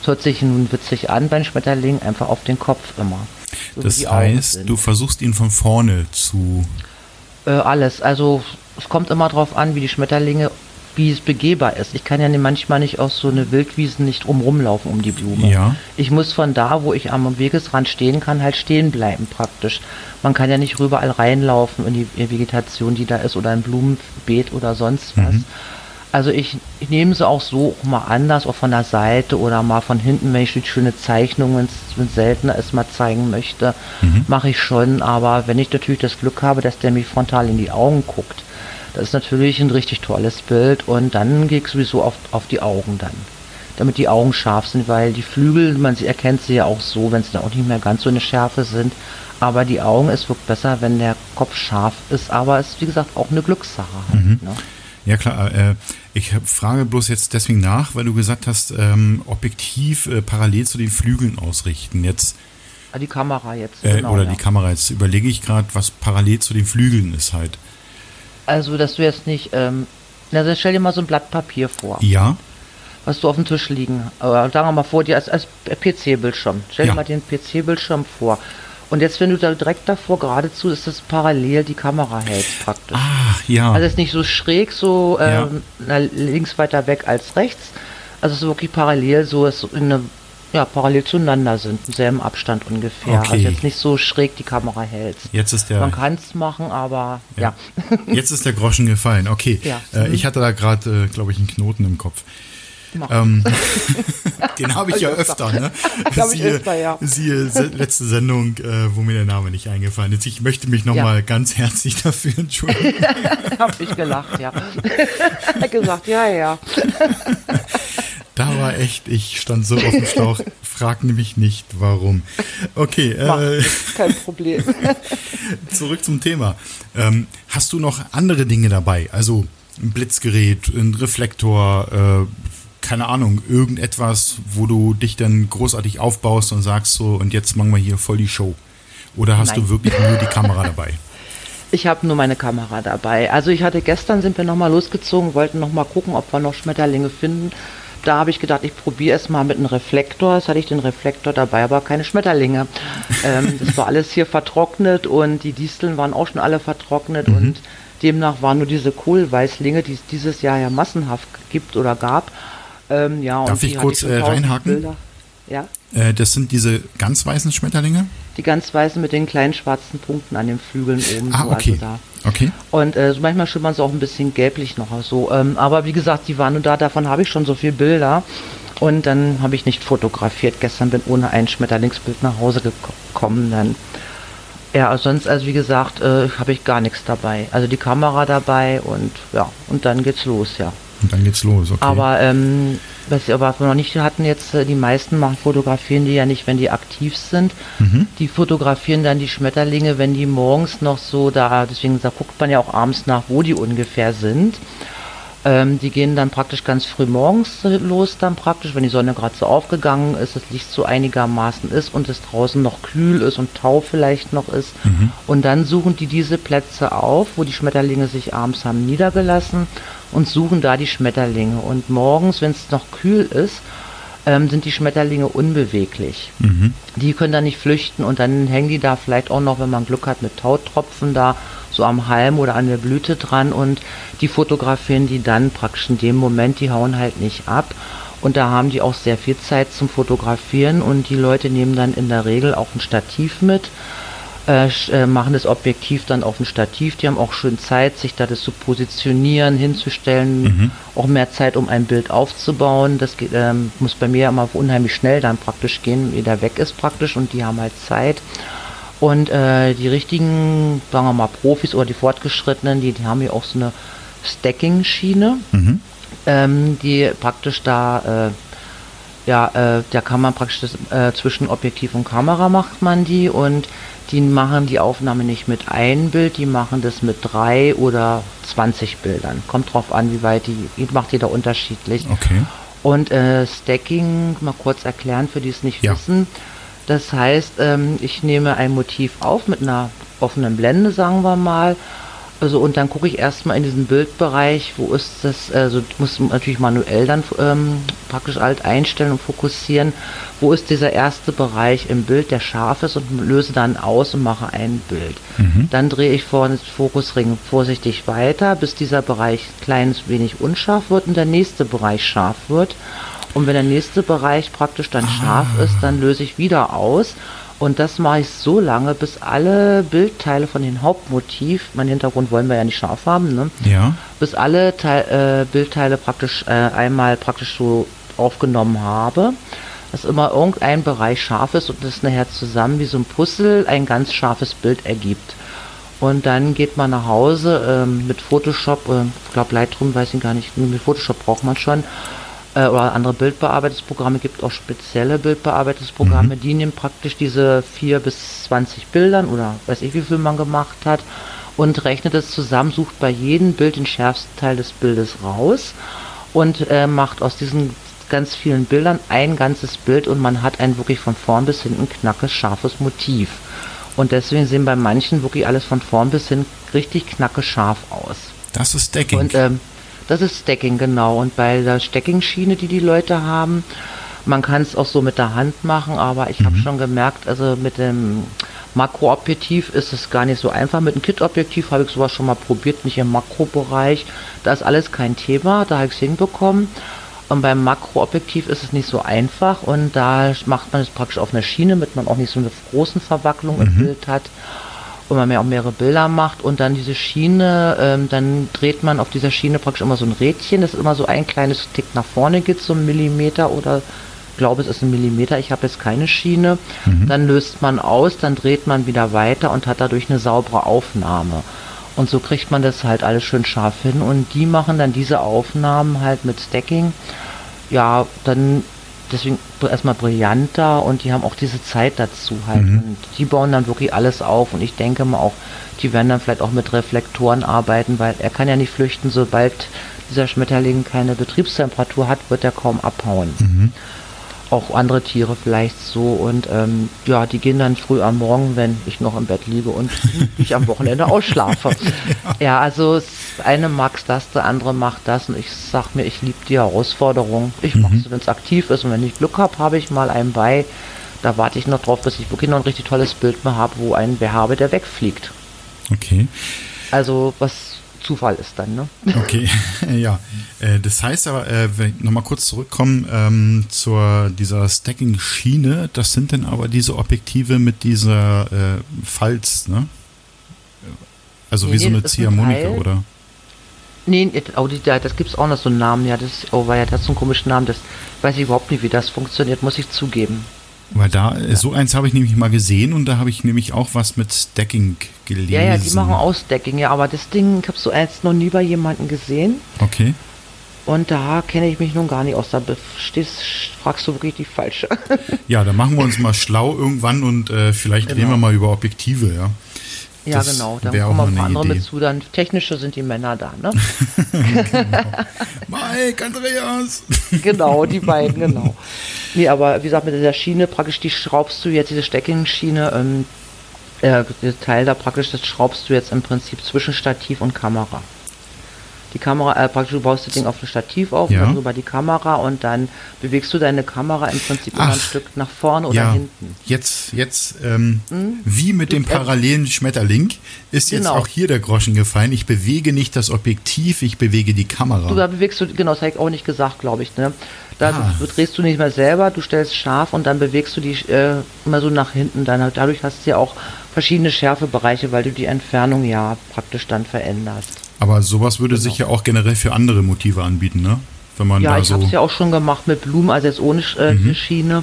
es hört sich nun witzig an beim Schmetterling, einfach auf den Kopf immer. So das heißt, du versuchst ihn von vorne zu... Äh, alles, also es kommt immer darauf an, wie die Schmetterlinge wie es begehbar ist. Ich kann ja manchmal nicht aus so eine Wildwiesen nicht rumlaufen um die Blume. Ja. Ich muss von da, wo ich am Wegesrand stehen kann, halt stehen bleiben praktisch. Man kann ja nicht überall reinlaufen in die Vegetation, die da ist oder ein Blumenbeet oder sonst was. Mhm. Also ich, ich, nehme sie auch so auch mal anders, auch von der Seite oder mal von hinten, wenn ich die schöne Zeichnung, wenn es seltener ist, mal zeigen möchte, mhm. mache ich schon. Aber wenn ich natürlich das Glück habe, dass der mich frontal in die Augen guckt, das ist natürlich ein richtig tolles Bild und dann gehe ich sowieso auf, auf die Augen dann. Damit die Augen scharf sind, weil die Flügel, man sie erkennt sie ja auch so, wenn sie da auch nicht mehr ganz so eine Schärfe sind. Aber die Augen, es wirkt besser, wenn der Kopf scharf ist, aber es ist wie gesagt auch eine Glückssache. Halt, mhm. ne? Ja klar, äh, ich frage bloß jetzt deswegen nach, weil du gesagt hast, ähm, objektiv äh, parallel zu den Flügeln ausrichten. Jetzt ah, die Kamera jetzt. Äh, genau, oder ja. die Kamera. Jetzt überlege ich gerade, was parallel zu den Flügeln ist halt. Also, dass du jetzt nicht, ähm, also stell dir mal so ein Blatt Papier vor. Ja. Was du auf dem Tisch liegen, aber sagen wir mal vor dir als, als PC-Bildschirm. Stell ja. dir mal den PC-Bildschirm vor. Und jetzt, wenn du da direkt davor geradezu, ist das parallel die Kamera hält praktisch. Ah, ja. Also es ist nicht so schräg, so ähm, ja. links weiter weg als rechts. Also es ist wirklich parallel, so ist in eine ja, parallel zueinander sind, im selben Abstand ungefähr. Okay. Also jetzt nicht so schräg die Kamera hält. Jetzt ist der. Man kann es machen, aber ja. ja. Jetzt ist der Groschen gefallen. Okay. Ja. Äh, ich hatte da gerade, äh, glaube ich, einen Knoten im Kopf. Ähm, den habe ich ja öfter, ne? siehe, öfter, ja. siehe letzte Sendung, äh, wo mir der Name nicht eingefallen ist. Ich möchte mich nochmal ja. ganz herzlich dafür entschuldigen. habe ich gelacht, ja. gesagt, ja, ja. Da war echt, ich stand so auf dem Schlauch, frag nämlich nicht, warum. Okay. Äh, kein Problem. zurück zum Thema. Ähm, hast du noch andere Dinge dabei? Also ein Blitzgerät, ein Reflektor, äh, keine Ahnung, irgendetwas, wo du dich dann großartig aufbaust und sagst so, und jetzt machen wir hier voll die Show? Oder hast Nein. du wirklich nur die Kamera dabei? Ich habe nur meine Kamera dabei. Also ich hatte gestern, sind wir nochmal losgezogen, wollten nochmal gucken, ob wir noch Schmetterlinge finden. Da habe ich gedacht, ich probiere es mal mit einem Reflektor. Jetzt hatte ich den Reflektor dabei, aber keine Schmetterlinge. ähm, das war alles hier vertrocknet und die Disteln waren auch schon alle vertrocknet mhm. und demnach waren nur diese Kohlweißlinge, die es dieses Jahr ja massenhaft gibt oder gab, ähm, ja, Darf ich kurz äh, reinhaken? Ja. Äh, das sind diese ganz weißen Schmetterlinge? Die ganz weißen mit den kleinen schwarzen Punkten an den Flügeln oben. Ah, okay. Also okay. Und äh, so manchmal schimmern sie auch ein bisschen gelblich noch so. Ähm, aber wie gesagt, die waren nur da, davon habe ich schon so viele Bilder. Und dann habe ich nicht fotografiert. Gestern bin ohne ein Schmetterlingsbild nach Hause gekommen. Dann. Ja, sonst, also wie gesagt, äh, habe ich gar nichts dabei. Also die Kamera dabei und ja, und dann geht's los, ja. Und dann geht's los, okay. Aber ähm, was wir aber noch nicht hatten jetzt, äh, die meisten machen fotografieren die ja nicht, wenn die aktiv sind. Mhm. Die fotografieren dann die Schmetterlinge, wenn die morgens noch so da, deswegen da guckt man ja auch abends nach, wo die ungefähr sind. Ähm, die gehen dann praktisch ganz früh morgens los, dann praktisch, wenn die Sonne gerade so aufgegangen ist, das Licht so einigermaßen ist und es draußen noch kühl ist und Tau vielleicht noch ist. Mhm. Und dann suchen die diese Plätze auf, wo die Schmetterlinge sich abends haben niedergelassen und suchen da die Schmetterlinge. Und morgens, wenn es noch kühl ist, ähm, sind die Schmetterlinge unbeweglich. Mhm. Die können da nicht flüchten und dann hängen die da vielleicht auch noch, wenn man Glück hat, mit Tautropfen da so am Halm oder an der Blüte dran und die fotografieren die dann praktisch in dem Moment, die hauen halt nicht ab. Und da haben die auch sehr viel Zeit zum Fotografieren und die Leute nehmen dann in der Regel auch ein Stativ mit äh, äh, machen das Objektiv dann auf ein Stativ. Die haben auch schön Zeit, sich da das zu positionieren, hinzustellen, mhm. auch mehr Zeit, um ein Bild aufzubauen. Das geht, ähm, muss bei mir immer unheimlich schnell dann praktisch gehen, wie der weg ist praktisch und die haben halt Zeit. Und äh, die richtigen, sagen wir mal, Profis oder die Fortgeschrittenen, die, die haben ja auch so eine Stacking-Schiene, mhm. ähm, die praktisch da, äh, ja, äh, da kann man praktisch das, äh, zwischen Objektiv und Kamera macht man die und die machen die Aufnahme nicht mit einem Bild, die machen das mit drei oder 20 Bildern. Kommt drauf an, wie weit die, macht jeder unterschiedlich. Okay. Und äh, Stacking, mal kurz erklären, für die es nicht ja. wissen. Das heißt, ähm, ich nehme ein Motiv auf mit einer offenen Blende, sagen wir mal, Also und dann gucke ich erstmal in diesen Bildbereich, wo ist das, also muss natürlich manuell dann ähm, praktisch alt einstellen und fokussieren, wo ist dieser erste Bereich im Bild, der scharf ist und löse dann aus und mache ein Bild. Mhm. Dann drehe ich vorne das Fokusring vorsichtig weiter, bis dieser Bereich kleines wenig unscharf wird und der nächste Bereich scharf wird. Und wenn der nächste Bereich praktisch dann ah. scharf ist, dann löse ich wieder aus und das mache ich so lange, bis alle Bildteile von dem Hauptmotiv, mein Hintergrund wollen wir ja nicht scharf haben, ne? Ja. Bis alle Teil, äh, Bildteile praktisch äh, einmal praktisch so aufgenommen habe, dass immer irgendein Bereich scharf ist und das nachher zusammen wie so ein Puzzle ein ganz scharfes Bild ergibt. Und dann geht man nach Hause ähm, mit Photoshop, äh, ich glaube Lightroom weiß ich gar nicht, mit Photoshop braucht man schon äh, oder andere Bildbearbeitungsprogramme, gibt auch spezielle Bildbearbeitungsprogramme, mhm. die nehmen praktisch diese 4 bis 20 Bildern oder weiß ich wie viel man gemacht hat und rechnet es zusammen, sucht bei jedem Bild den schärfsten Teil des Bildes raus und äh, macht aus diesen ganz vielen Bildern ein ganzes Bild und man hat ein wirklich von vorn bis hinten knackes, scharfes Motiv. Und deswegen sehen bei manchen wirklich alles von vorn bis hin richtig knacke scharf aus. Das ist Decking. Und ähm, das ist Stacking, genau. Und bei der Stacking-Schiene, die die Leute haben, man kann es auch so mit der Hand machen, aber ich mhm. habe schon gemerkt, also mit dem Makroobjektiv ist es gar nicht so einfach. Mit dem Kit-Objektiv habe ich sowas schon mal probiert, nicht im Makrobereich. Da ist alles kein Thema, da habe ich es hinbekommen. Und beim Makroobjektiv ist es nicht so einfach und da macht man es praktisch auf einer Schiene, damit man auch nicht so eine großen Verwacklung mhm. im Bild hat wo man mehr auch mehrere Bilder macht und dann diese Schiene, ähm, dann dreht man auf dieser Schiene praktisch immer so ein Rädchen, das immer so ein kleines Tick nach vorne geht, so ein Millimeter oder glaube es ist ein Millimeter, ich habe jetzt keine Schiene. Mhm. Dann löst man aus, dann dreht man wieder weiter und hat dadurch eine saubere Aufnahme. Und so kriegt man das halt alles schön scharf hin und die machen dann diese Aufnahmen halt mit Stacking. Ja, dann deswegen erstmal brillanter und die haben auch diese Zeit dazu halt. Mhm. Und die bauen dann wirklich alles auf und ich denke mal auch, die werden dann vielleicht auch mit Reflektoren arbeiten, weil er kann ja nicht flüchten, sobald dieser Schmetterling keine Betriebstemperatur hat, wird er kaum abhauen. Mhm auch andere Tiere vielleicht so. Und ähm, ja, die gehen dann früh am Morgen, wenn ich noch im Bett liege und ich am Wochenende ausschlafe. ja. also das eine mag das, der andere macht das. Und ich sag mir, ich liebe die Herausforderung. Ich mhm. mache es, wenn es aktiv ist. Und wenn ich Glück habe, habe ich mal einen bei. Da warte ich noch drauf, bis ich wirklich noch ein richtig tolles Bild mehr habe, wo ein Bär habe, der wegfliegt. Okay. Also was Zufall ist dann, ne? Okay, ja. Äh, das heißt aber, äh, wenn ich nochmal kurz zurückkommen ähm, zur dieser Stacking-Schiene, das sind dann aber diese Objektive mit dieser äh, Falz, ne? Also nee, wie nee, so eine Ziehharmonika, oder? Nee, oh, das gibt es auch noch so einen Namen, ja, das, oh, weil ja, das so einen komischen Namen, das weiß ich überhaupt nicht, wie das funktioniert, muss ich zugeben. Weil da, ja. so eins habe ich nämlich mal gesehen und da habe ich nämlich auch was mit Stacking gelesen. Ja, ja, die machen auch Stacking, ja, aber das Ding, ich habe so eins noch nie bei jemandem gesehen. Okay. Und da kenne ich mich nun gar nicht aus. Da stehst, fragst du wirklich die falsche. ja, da machen wir uns mal schlau irgendwann und äh, vielleicht genau. reden wir mal über Objektive, ja. Ja, das genau. Dann kommen auch andere Idee. mit zu. Dann technische sind die Männer da, ne? genau. Mike, Andreas. genau, die beiden, genau. Nee, aber wie gesagt, mit dieser Schiene praktisch, die schraubst du jetzt, diese Steckingschiene, ähm, äh, der Teil da praktisch, das schraubst du jetzt im Prinzip zwischen Stativ und Kamera die Kamera, äh, praktisch du baust das Ding auf ein Stativ auf, ja. dann über die Kamera und dann bewegst du deine Kamera im Prinzip Ach, immer ein Stück nach vorne oder ja. hinten. Jetzt, jetzt, ähm, mhm. wie mit dem parallelen Schmetterling ist jetzt genau. auch hier der Groschen gefallen. Ich bewege nicht das Objektiv, ich bewege die Kamera. Du da bewegst du, genau, das habe ich auch nicht gesagt, glaube ich, ne? Da ah. drehst du nicht mehr selber, du stellst scharf und dann bewegst du die äh, immer so nach hinten. Dann, dadurch hast du ja auch verschiedene Schärfebereiche, weil du die Entfernung ja praktisch dann veränderst. Aber sowas würde genau. sich ja auch generell für andere Motive anbieten, ne? Wenn man ja, ich so habe es ja auch schon gemacht mit Blumen, also jetzt ohne äh, mhm. Schiene.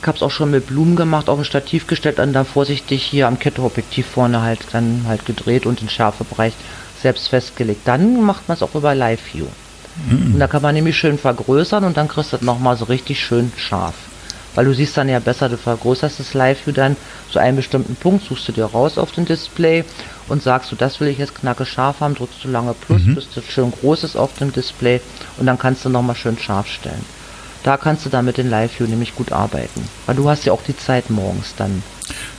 Ich habe es auch schon mit Blumen gemacht, auf ein Stativ gestellt und dann vorsichtig hier am Ketteobjektiv vorne halt dann halt gedreht und den Schärfebereich selbst festgelegt. Dann macht man es auch über Live View. Mhm. Und da kann man nämlich schön vergrößern und dann kriegst du das nochmal so richtig schön scharf. Weil du siehst dann ja besser, du vergrößerst das Live View dann zu einem bestimmten Punkt, suchst du dir raus auf dem Display und sagst du, das will ich jetzt knacke scharf haben, drückst du lange Plus, mhm. bis das schön groß ist auf dem Display und dann kannst du nochmal schön scharf stellen. Da kannst du dann mit den Live-View nämlich gut arbeiten. Weil du hast ja auch die Zeit morgens dann,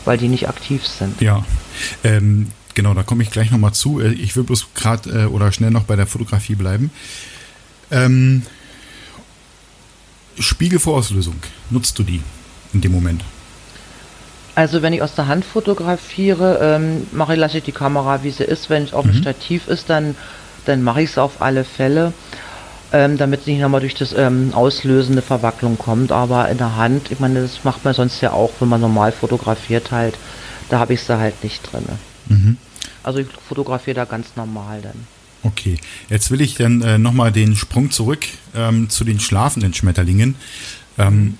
weil die nicht aktiv sind. Ja. Ähm, Genau, da komme ich gleich nochmal zu. Äh, ich will bloß gerade äh, oder schnell noch bei der Fotografie bleiben. Ähm, Spiegelvorauslösung, nutzt du die in dem Moment? Also wenn ich aus der Hand fotografiere, ähm, mache lasse ich die Kamera wie sie ist. Wenn es auf dem mhm. Stativ ist, dann, dann mache ich es auf alle Fälle, ähm, damit es nicht nochmal durch das ähm, auslösende Verwacklung kommt. Aber in der Hand, ich meine, das macht man sonst ja auch, wenn man normal fotografiert halt. Da habe ich sie halt nicht drin. Mhm. Also ich fotografiere da ganz normal dann. Okay, jetzt will ich dann äh, nochmal den Sprung zurück ähm, zu den schlafenden Schmetterlingen. Ähm,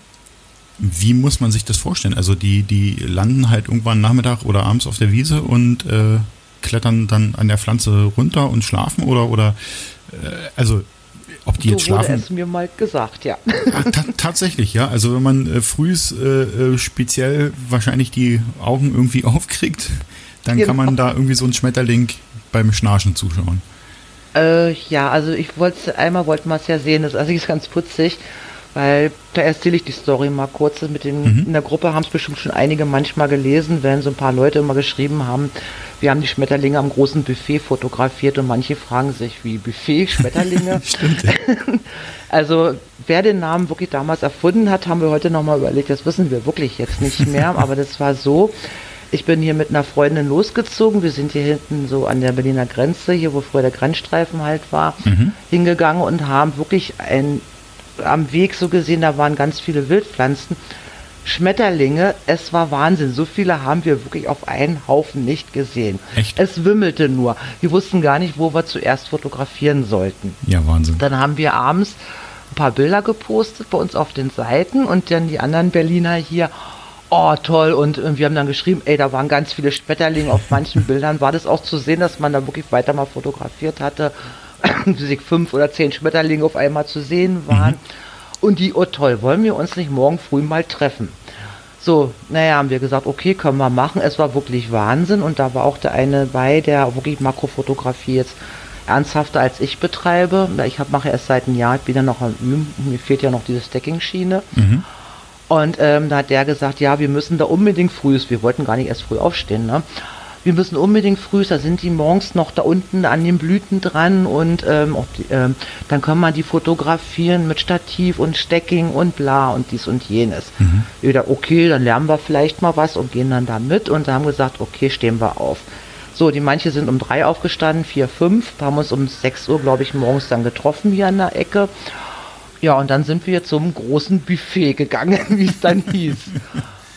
wie muss man sich das vorstellen? Also die, die landen halt irgendwann Nachmittag oder abends auf der Wiese und äh, klettern dann an der Pflanze runter und schlafen oder oder äh, also ob die so jetzt schlafen. Wurde es mir mal gesagt, ja. Ach, ta tatsächlich, ja. Also wenn man äh, frühs äh, äh, speziell wahrscheinlich die Augen irgendwie aufkriegt, dann genau. kann man da irgendwie so einen Schmetterling beim Schnarchen zuschauen. Äh, ja, also ich wollte einmal wollten wir es ja sehen, das ist also ganz putzig. Weil da erzähle ich die Story mal kurz. Mit den, mhm. In der Gruppe haben es bestimmt schon einige manchmal gelesen, wenn so ein paar Leute immer geschrieben haben, wir haben die Schmetterlinge am großen Buffet fotografiert und manche fragen sich, wie Buffet, Schmetterlinge? Stimmt. also wer den Namen wirklich damals erfunden hat, haben wir heute nochmal überlegt, das wissen wir wirklich jetzt nicht mehr, aber das war so. Ich bin hier mit einer Freundin losgezogen. Wir sind hier hinten so an der Berliner Grenze, hier wo früher der Grenzstreifen halt war, mhm. hingegangen und haben wirklich ein am Weg so gesehen, da waren ganz viele Wildpflanzen. Schmetterlinge, es war Wahnsinn. So viele haben wir wirklich auf einen Haufen nicht gesehen. Echt? Es wimmelte nur. Wir wussten gar nicht, wo wir zuerst fotografieren sollten. Ja, Wahnsinn. Dann haben wir abends ein paar Bilder gepostet bei uns auf den Seiten und dann die anderen Berliner hier, oh toll, und wir haben dann geschrieben, ey, da waren ganz viele Schmetterlinge. Auf manchen Bildern war das auch zu sehen, dass man da wirklich weiter mal fotografiert hatte fünf oder zehn Schmetterlinge auf einmal zu sehen waren. Mhm. Und die, oh toll, wollen wir uns nicht morgen früh mal treffen? So, naja, haben wir gesagt, okay, können wir machen. Es war wirklich Wahnsinn und da war auch der eine bei, der wirklich Makrofotografie jetzt ernsthafter als ich betreibe. Ich hab, mache erst seit einem Jahr, ich bin ja noch am Üben, mir fehlt ja noch diese Stacking-Schiene. Mhm. Und ähm, da hat der gesagt, ja, wir müssen da unbedingt früh, wir wollten gar nicht erst früh aufstehen, ne? wir müssen unbedingt früh, da sind die morgens noch da unten an den Blüten dran und ähm, die, ähm, dann kann man die fotografieren mit Stativ und Stecking und bla und dies und jenes. Mhm. Wieder, okay, dann lernen wir vielleicht mal was und gehen dann da mit und da haben gesagt, okay, stehen wir auf. So, die manche sind um drei aufgestanden, vier, fünf, haben uns um sechs Uhr, glaube ich, morgens dann getroffen hier an der Ecke. Ja, und dann sind wir zum großen Buffet gegangen, wie es dann hieß.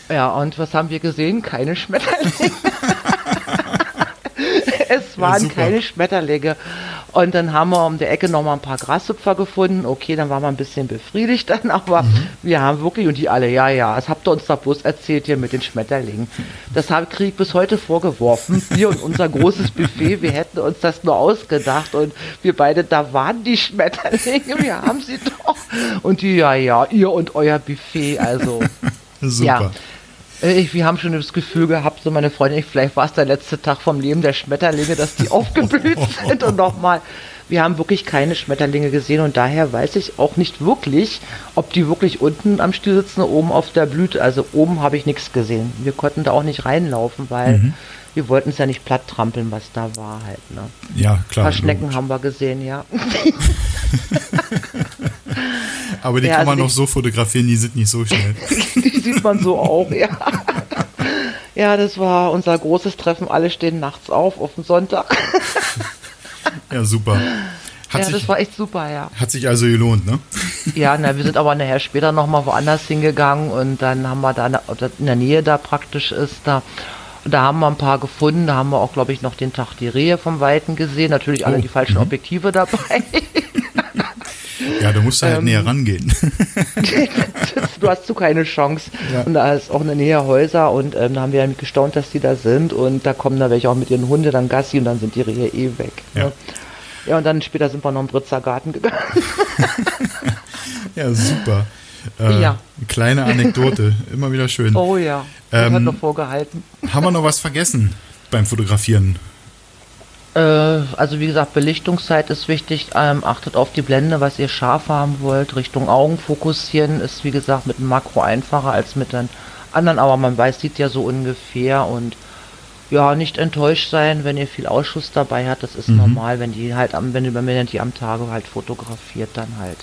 Ja, und was haben wir gesehen? Keine Schmetterlinge. es waren ja, keine Schmetterlinge. Und dann haben wir um die Ecke noch mal ein paar Grashüpfer gefunden. Okay, dann waren wir ein bisschen befriedigt dann, aber mhm. wir haben wirklich, und die alle, ja, ja, das habt ihr uns doch bloß erzählt hier mit den Schmetterlingen. Das habe Krieg bis heute vorgeworfen. Wir und unser großes Buffet, wir hätten uns das nur ausgedacht und wir beide, da waren die Schmetterlinge, wir haben sie doch. Und die, ja, ja, ihr und euer Buffet, also. Super. Ja. Äh, ich, wir haben schon das Gefühl gehabt, so meine Freundin, vielleicht war es der letzte Tag vom Leben der Schmetterlinge, dass die aufgeblüht sind und nochmal. Wir haben wirklich keine Schmetterlinge gesehen und daher weiß ich auch nicht wirklich, ob die wirklich unten am Stiel sitzen oder oben auf der Blüte. Also oben habe ich nichts gesehen. Wir konnten da auch nicht reinlaufen, weil mhm. wir wollten es ja nicht platt trampeln, was da war halt. Ne? Ja, klar. Ein paar Schnecken logisch. haben wir gesehen, ja. Aber die ja, kann man also noch so fotografieren, die sind nicht so schnell. die sieht man so auch, ja. Ja, das war unser großes Treffen. Alle stehen nachts auf, auf den Sonntag. Ja, super. Hat ja, sich, das war echt super, ja. Hat sich also gelohnt, ne? Ja, na, wir sind aber nachher später nochmal woanders hingegangen und dann haben wir da in der Nähe da praktisch ist, da da haben wir ein paar gefunden, da haben wir auch, glaube ich, noch den Tag die Rehe vom Weiten gesehen. Natürlich alle oh, die falschen mhm. Objektive dabei. Ja, du musst da halt ähm, näher rangehen. du hast du keine Chance. Ja. Und da ist auch eine Nähe Häuser und ähm, da haben wir ja gestaunt, dass die da sind und da kommen da welche auch mit ihren Hunden dann Gassi und dann sind die Rehe eh weg. Ja. Ne? Ja, und dann später sind wir noch im Britzer Garten gegangen. ja, super. Äh, ja. Kleine Anekdote, immer wieder schön. Oh ja, ähm, hat noch vorgehalten. Haben wir noch was vergessen beim Fotografieren? Äh, also wie gesagt, Belichtungszeit ist wichtig. Ähm, achtet auf die Blende, was ihr scharf haben wollt. Richtung Augen fokussieren ist wie gesagt mit dem Makro einfacher als mit den anderen, aber man weiß, sieht ja so ungefähr und ja, nicht enttäuscht sein, wenn ihr viel Ausschuss dabei habt. Das ist mhm. normal, wenn die halt am, wenn wenn die am Tage halt fotografiert, dann halt.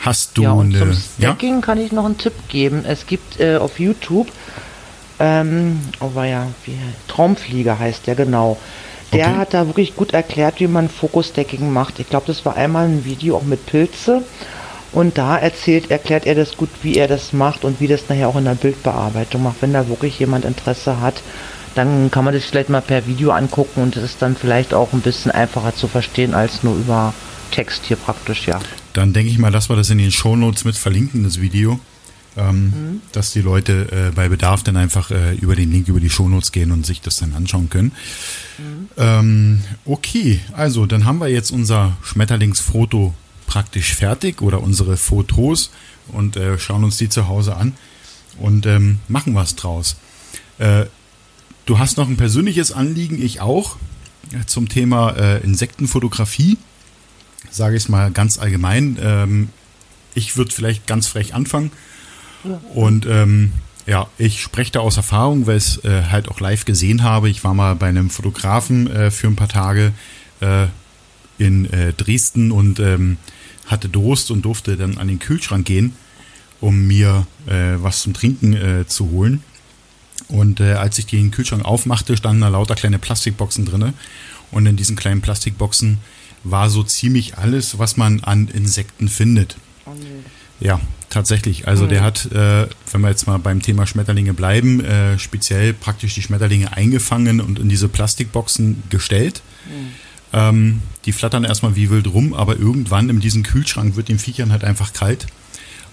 Hast du ja, und eine, zum Stacking ja? kann ich noch einen Tipp geben. Es gibt äh, auf YouTube, ähm, oh ja, wie, Traumflieger heißt der genau. Der okay. hat da wirklich gut erklärt, wie man Fokus-Stacking macht. Ich glaube, das war einmal ein Video auch mit Pilze. Und da erzählt, erklärt er das gut, wie er das macht und wie das nachher auch in der Bildbearbeitung macht. Wenn da wirklich jemand Interesse hat, dann kann man das vielleicht mal per Video angucken und es ist dann vielleicht auch ein bisschen einfacher zu verstehen als nur über Text hier praktisch, ja. Dann denke ich mal, dass wir das in den Shownotes mit verlinken, das Video. Ähm, mhm. Dass die Leute äh, bei Bedarf dann einfach äh, über den Link über die Shownotes gehen und sich das dann anschauen können. Mhm. Ähm, okay, also dann haben wir jetzt unser Schmetterlingsfoto praktisch fertig oder unsere Fotos und äh, schauen uns die zu Hause an und ähm, machen was draus. Äh, Du hast noch ein persönliches Anliegen, ich auch, zum Thema äh, Insektenfotografie. Sage ich es mal ganz allgemein. Ähm, ich würde vielleicht ganz frech anfangen. Und ähm, ja, ich spreche da aus Erfahrung, weil ich es äh, halt auch live gesehen habe. Ich war mal bei einem Fotografen äh, für ein paar Tage äh, in äh, Dresden und ähm, hatte Durst und durfte dann an den Kühlschrank gehen, um mir äh, was zum Trinken äh, zu holen. Und als ich den Kühlschrank aufmachte, standen da lauter kleine Plastikboxen drinne. Und in diesen kleinen Plastikboxen war so ziemlich alles, was man an Insekten findet. Oh nee. Ja, tatsächlich. Also mhm. der hat, äh, wenn wir jetzt mal beim Thema Schmetterlinge bleiben, äh, speziell praktisch die Schmetterlinge eingefangen und in diese Plastikboxen gestellt. Mhm. Ähm, die flattern erstmal wie wild rum, aber irgendwann in diesem Kühlschrank wird den Viechern halt einfach kalt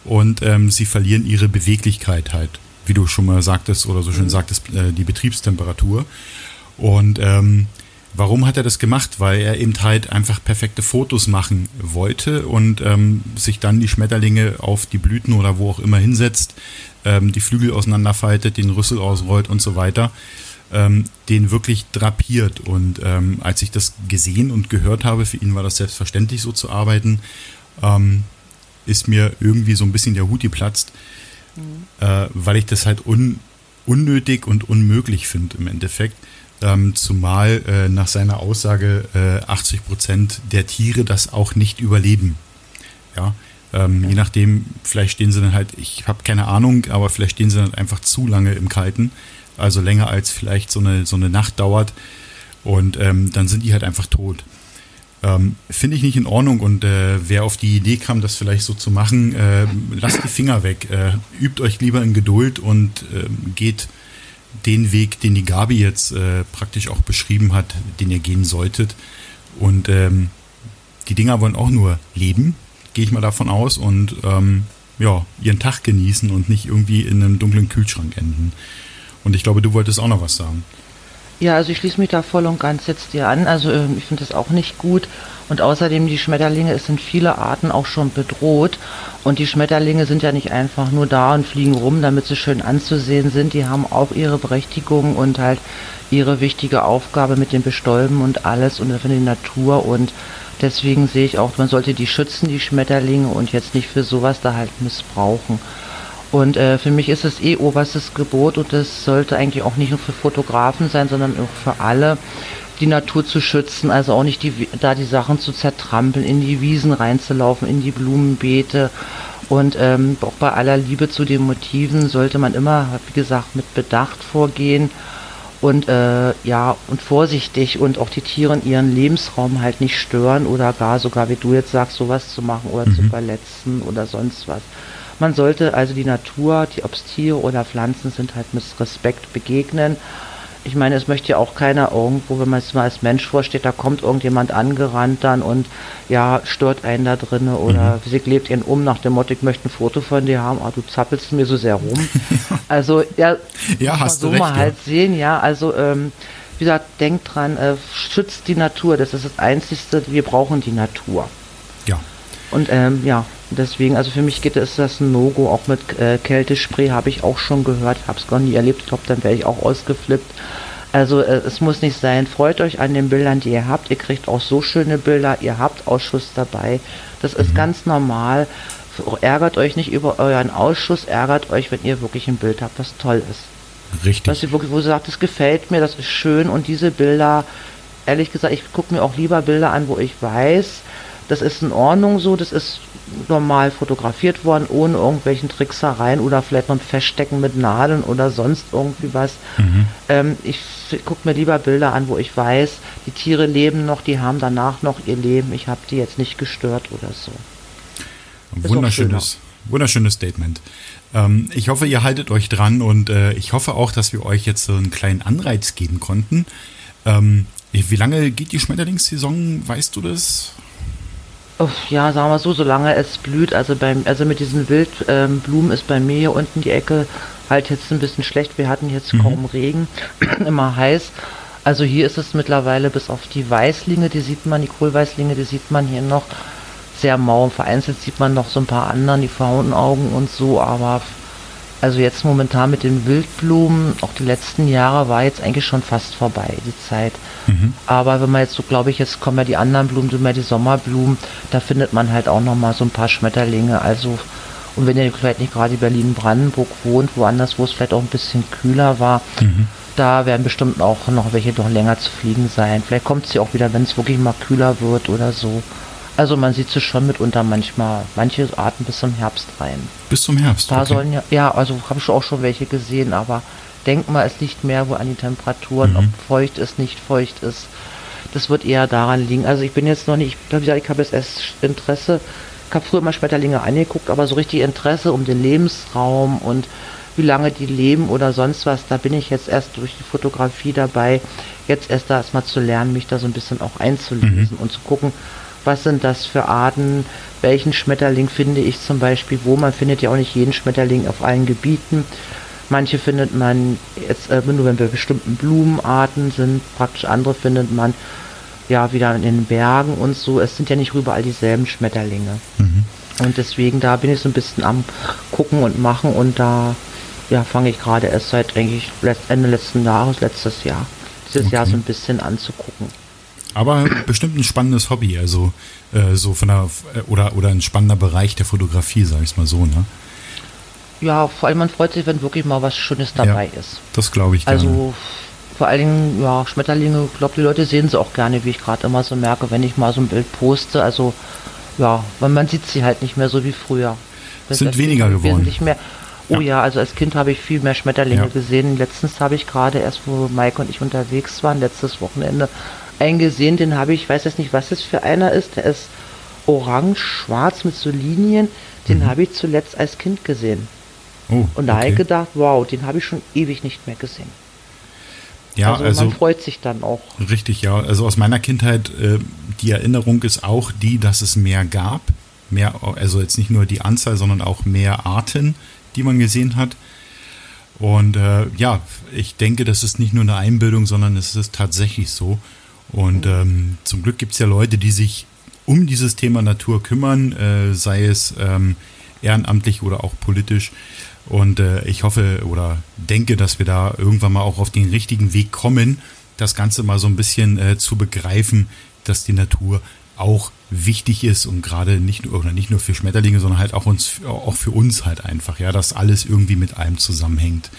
und ähm, sie verlieren ihre Beweglichkeit halt wie du schon mal sagtest oder so schön mhm. sagtest, äh, die Betriebstemperatur. Und ähm, warum hat er das gemacht? Weil er eben halt einfach perfekte Fotos machen wollte und ähm, sich dann die Schmetterlinge auf die Blüten oder wo auch immer hinsetzt, ähm, die Flügel auseinanderfaltet, den Rüssel ausrollt und so weiter. Ähm, den wirklich drapiert. Und ähm, als ich das gesehen und gehört habe, für ihn war das selbstverständlich so zu arbeiten, ähm, ist mir irgendwie so ein bisschen der Hut geplatzt, mhm. äh, weil ich das halt un, unnötig und unmöglich finde im Endeffekt. Ähm, zumal äh, nach seiner Aussage äh, 80 Prozent der Tiere das auch nicht überleben. Ja, ähm, ja. je nachdem, vielleicht stehen sie dann halt, ich habe keine Ahnung, aber vielleicht stehen sie dann einfach zu lange im Kalten, also länger als vielleicht so eine, so eine Nacht dauert und ähm, dann sind die halt einfach tot. Ähm, Finde ich nicht in Ordnung und äh, wer auf die Idee kam, das vielleicht so zu machen, äh, lasst die Finger weg. Äh, übt euch lieber in Geduld und ähm, geht den Weg, den die Gabi jetzt äh, praktisch auch beschrieben hat, den ihr gehen solltet. Und ähm, die Dinger wollen auch nur leben, gehe ich mal davon aus, und ähm, ja, ihren Tag genießen und nicht irgendwie in einem dunklen Kühlschrank enden. Und ich glaube, du wolltest auch noch was sagen. Ja, also ich schließe mich da voll und ganz jetzt dir an. Also ähm, ich finde das auch nicht gut. Und außerdem die Schmetterlinge, es sind viele Arten auch schon bedroht. Und die Schmetterlinge sind ja nicht einfach nur da und fliegen rum, damit sie schön anzusehen sind. Die haben auch ihre Berechtigung und halt ihre wichtige Aufgabe mit dem Bestäuben und alles und für die Natur. Und deswegen sehe ich auch, man sollte die schützen, die Schmetterlinge, und jetzt nicht für sowas da halt missbrauchen. Und äh, für mich ist es eh oberstes Gebot und das sollte eigentlich auch nicht nur für Fotografen sein, sondern auch für alle, die Natur zu schützen, also auch nicht die, da die Sachen zu zertrampeln, in die Wiesen reinzulaufen, in die Blumenbeete. Und ähm, auch bei aller Liebe zu den Motiven sollte man immer, wie gesagt, mit Bedacht vorgehen und äh, ja und vorsichtig und auch die Tiere in ihren Lebensraum halt nicht stören oder gar sogar, wie du jetzt sagst, sowas zu machen oder mhm. zu verletzen oder sonst was. Man sollte also die Natur, die ob es Tiere oder Pflanzen sind, halt mit Respekt begegnen. Ich meine, es möchte ja auch keiner irgendwo, wenn man es mal als Mensch vorsteht, da kommt irgendjemand angerannt dann und ja, stört einen da drinnen oder mhm. sie klebt ihn um nach dem Motto, ich möchte ein Foto von dir haben, aber du zappelst mir so sehr rum. also ja, ja hast so du recht, mal ja. halt sehen, ja, also ähm, wie gesagt, denkt dran, äh, schützt die Natur, das ist das Einzige, wir brauchen die Natur. Ja. Und ähm, ja, deswegen, also für mich geht es das ein No-Go, auch mit äh, Kältespray habe ich auch schon gehört, habe es gar nie erlebt, ich glaube, dann wäre ich auch ausgeflippt. Also äh, es muss nicht sein, freut euch an den Bildern, die ihr habt, ihr kriegt auch so schöne Bilder, ihr habt Ausschuss dabei, das ist mhm. ganz normal. Ärgert euch nicht über euren Ausschuss, ärgert euch, wenn ihr wirklich ein Bild habt, was toll ist. Richtig. Was sie wirklich, wo sie sagt, das gefällt mir, das ist schön und diese Bilder, ehrlich gesagt, ich gucke mir auch lieber Bilder an, wo ich weiß, das ist in Ordnung so, das ist normal fotografiert worden, ohne irgendwelchen Tricksereien oder vielleicht noch ein Feststecken mit Nadeln oder sonst irgendwie was. Mhm. Ähm, ich gucke mir lieber Bilder an, wo ich weiß, die Tiere leben noch, die haben danach noch ihr Leben, ich habe die jetzt nicht gestört oder so. Wunderschönes, wunderschönes Statement. Ähm, ich hoffe, ihr haltet euch dran und äh, ich hoffe auch, dass wir euch jetzt so einen kleinen Anreiz geben konnten. Ähm, wie lange geht die Schmetterlingssaison? Weißt du das? Ja, sagen wir so, solange es blüht, also beim, also mit diesen Wildblumen ähm, ist bei mir hier unten die Ecke halt jetzt ein bisschen schlecht. Wir hatten jetzt mhm. kaum Regen, immer heiß. Also hier ist es mittlerweile bis auf die Weißlinge, die sieht man, die Kohlweißlinge, die sieht man hier noch sehr mau. Vereinzelt sieht man noch so ein paar anderen, die Faunaugen und so, aber also jetzt momentan mit den Wildblumen, auch die letzten Jahre war jetzt eigentlich schon fast vorbei, die Zeit. Mhm. Aber wenn man jetzt so, glaube ich, jetzt kommen ja die anderen Blumen, so mehr die Sommerblumen, da findet man halt auch noch mal so ein paar Schmetterlinge. Also, und wenn ihr vielleicht nicht gerade Berlin-Brandenburg wohnt, woanders, wo es vielleicht auch ein bisschen kühler war, mhm. da werden bestimmt auch noch welche noch länger zu fliegen sein. Vielleicht kommt sie auch wieder, wenn es wirklich mal kühler wird oder so. Also man sieht sie schon mitunter manchmal, manche Arten bis zum Herbst rein. Bis zum Herbst. Da okay. sollen ja, ja, also habe ich auch schon welche gesehen, aber denk mal, es liegt mehr wohl an die Temperaturen, mhm. ob feucht ist, nicht feucht ist. Das wird eher daran liegen. Also ich bin jetzt noch nicht, ich, ich habe jetzt erst Interesse, ich habe früher mal Schmetterlinge angeguckt, aber so richtig Interesse um den Lebensraum und wie lange die leben oder sonst was, da bin ich jetzt erst durch die Fotografie dabei, jetzt erst da erstmal zu lernen, mich da so ein bisschen auch einzulesen mhm. und zu gucken, was sind das für Arten, welchen Schmetterling finde ich zum Beispiel wo. Man findet ja auch nicht jeden Schmetterling auf allen Gebieten. Manche findet man jetzt äh, nur, wenn wir bestimmten Blumenarten sind, praktisch andere findet man ja wieder in den Bergen und so. Es sind ja nicht überall dieselben Schmetterlinge. Mhm. Und deswegen, da bin ich so ein bisschen am gucken und machen und da ja, fange ich gerade erst seit eigentlich Ende letzten Jahres, letztes Jahr, dieses okay. Jahr so ein bisschen anzugucken. Aber bestimmt ein spannendes Hobby, also äh, so von der oder oder ein spannender Bereich der Fotografie, sag ich mal so, ne? Ja, vor allem man freut sich, wenn wirklich mal was Schönes dabei ja, ist. Das glaube ich. Gerne. Also vor allen Dingen, ja, Schmetterlinge, ich glaube, die Leute sehen sie auch gerne, wie ich gerade immer so merke, wenn ich mal so ein Bild poste. Also ja, weil man sieht sie halt nicht mehr so wie früher. Das sind weniger geworden. Nicht mehr. Oh ja. ja. also als Kind habe ich viel mehr Schmetterlinge ja. gesehen. Letztens habe ich gerade erst, wo Mike und ich unterwegs waren, letztes Wochenende, einen gesehen, den habe ich, weiß jetzt nicht, was es für einer ist, der ist orange, schwarz mit so Linien, den mhm. habe ich zuletzt als Kind gesehen. Oh, und da okay. habe ich gedacht, wow, den habe ich schon ewig nicht mehr gesehen. Ja, also, also, man freut sich dann auch. Richtig, ja. Also aus meiner Kindheit, äh, die Erinnerung ist auch die, dass es mehr gab. Mehr, also jetzt nicht nur die Anzahl, sondern auch mehr Arten, die man gesehen hat. Und äh, ja, ich denke, das ist nicht nur eine Einbildung, sondern es ist tatsächlich so. Und ähm, zum Glück gibt es ja Leute, die sich um dieses Thema Natur kümmern, äh, sei es ähm, ehrenamtlich oder auch politisch. Und äh, ich hoffe oder denke, dass wir da irgendwann mal auch auf den richtigen Weg kommen, das Ganze mal so ein bisschen äh, zu begreifen, dass die Natur auch wichtig ist und gerade nicht nur oder nicht nur für Schmetterlinge, sondern halt auch uns auch für uns halt einfach, ja, dass alles irgendwie mit allem zusammenhängt.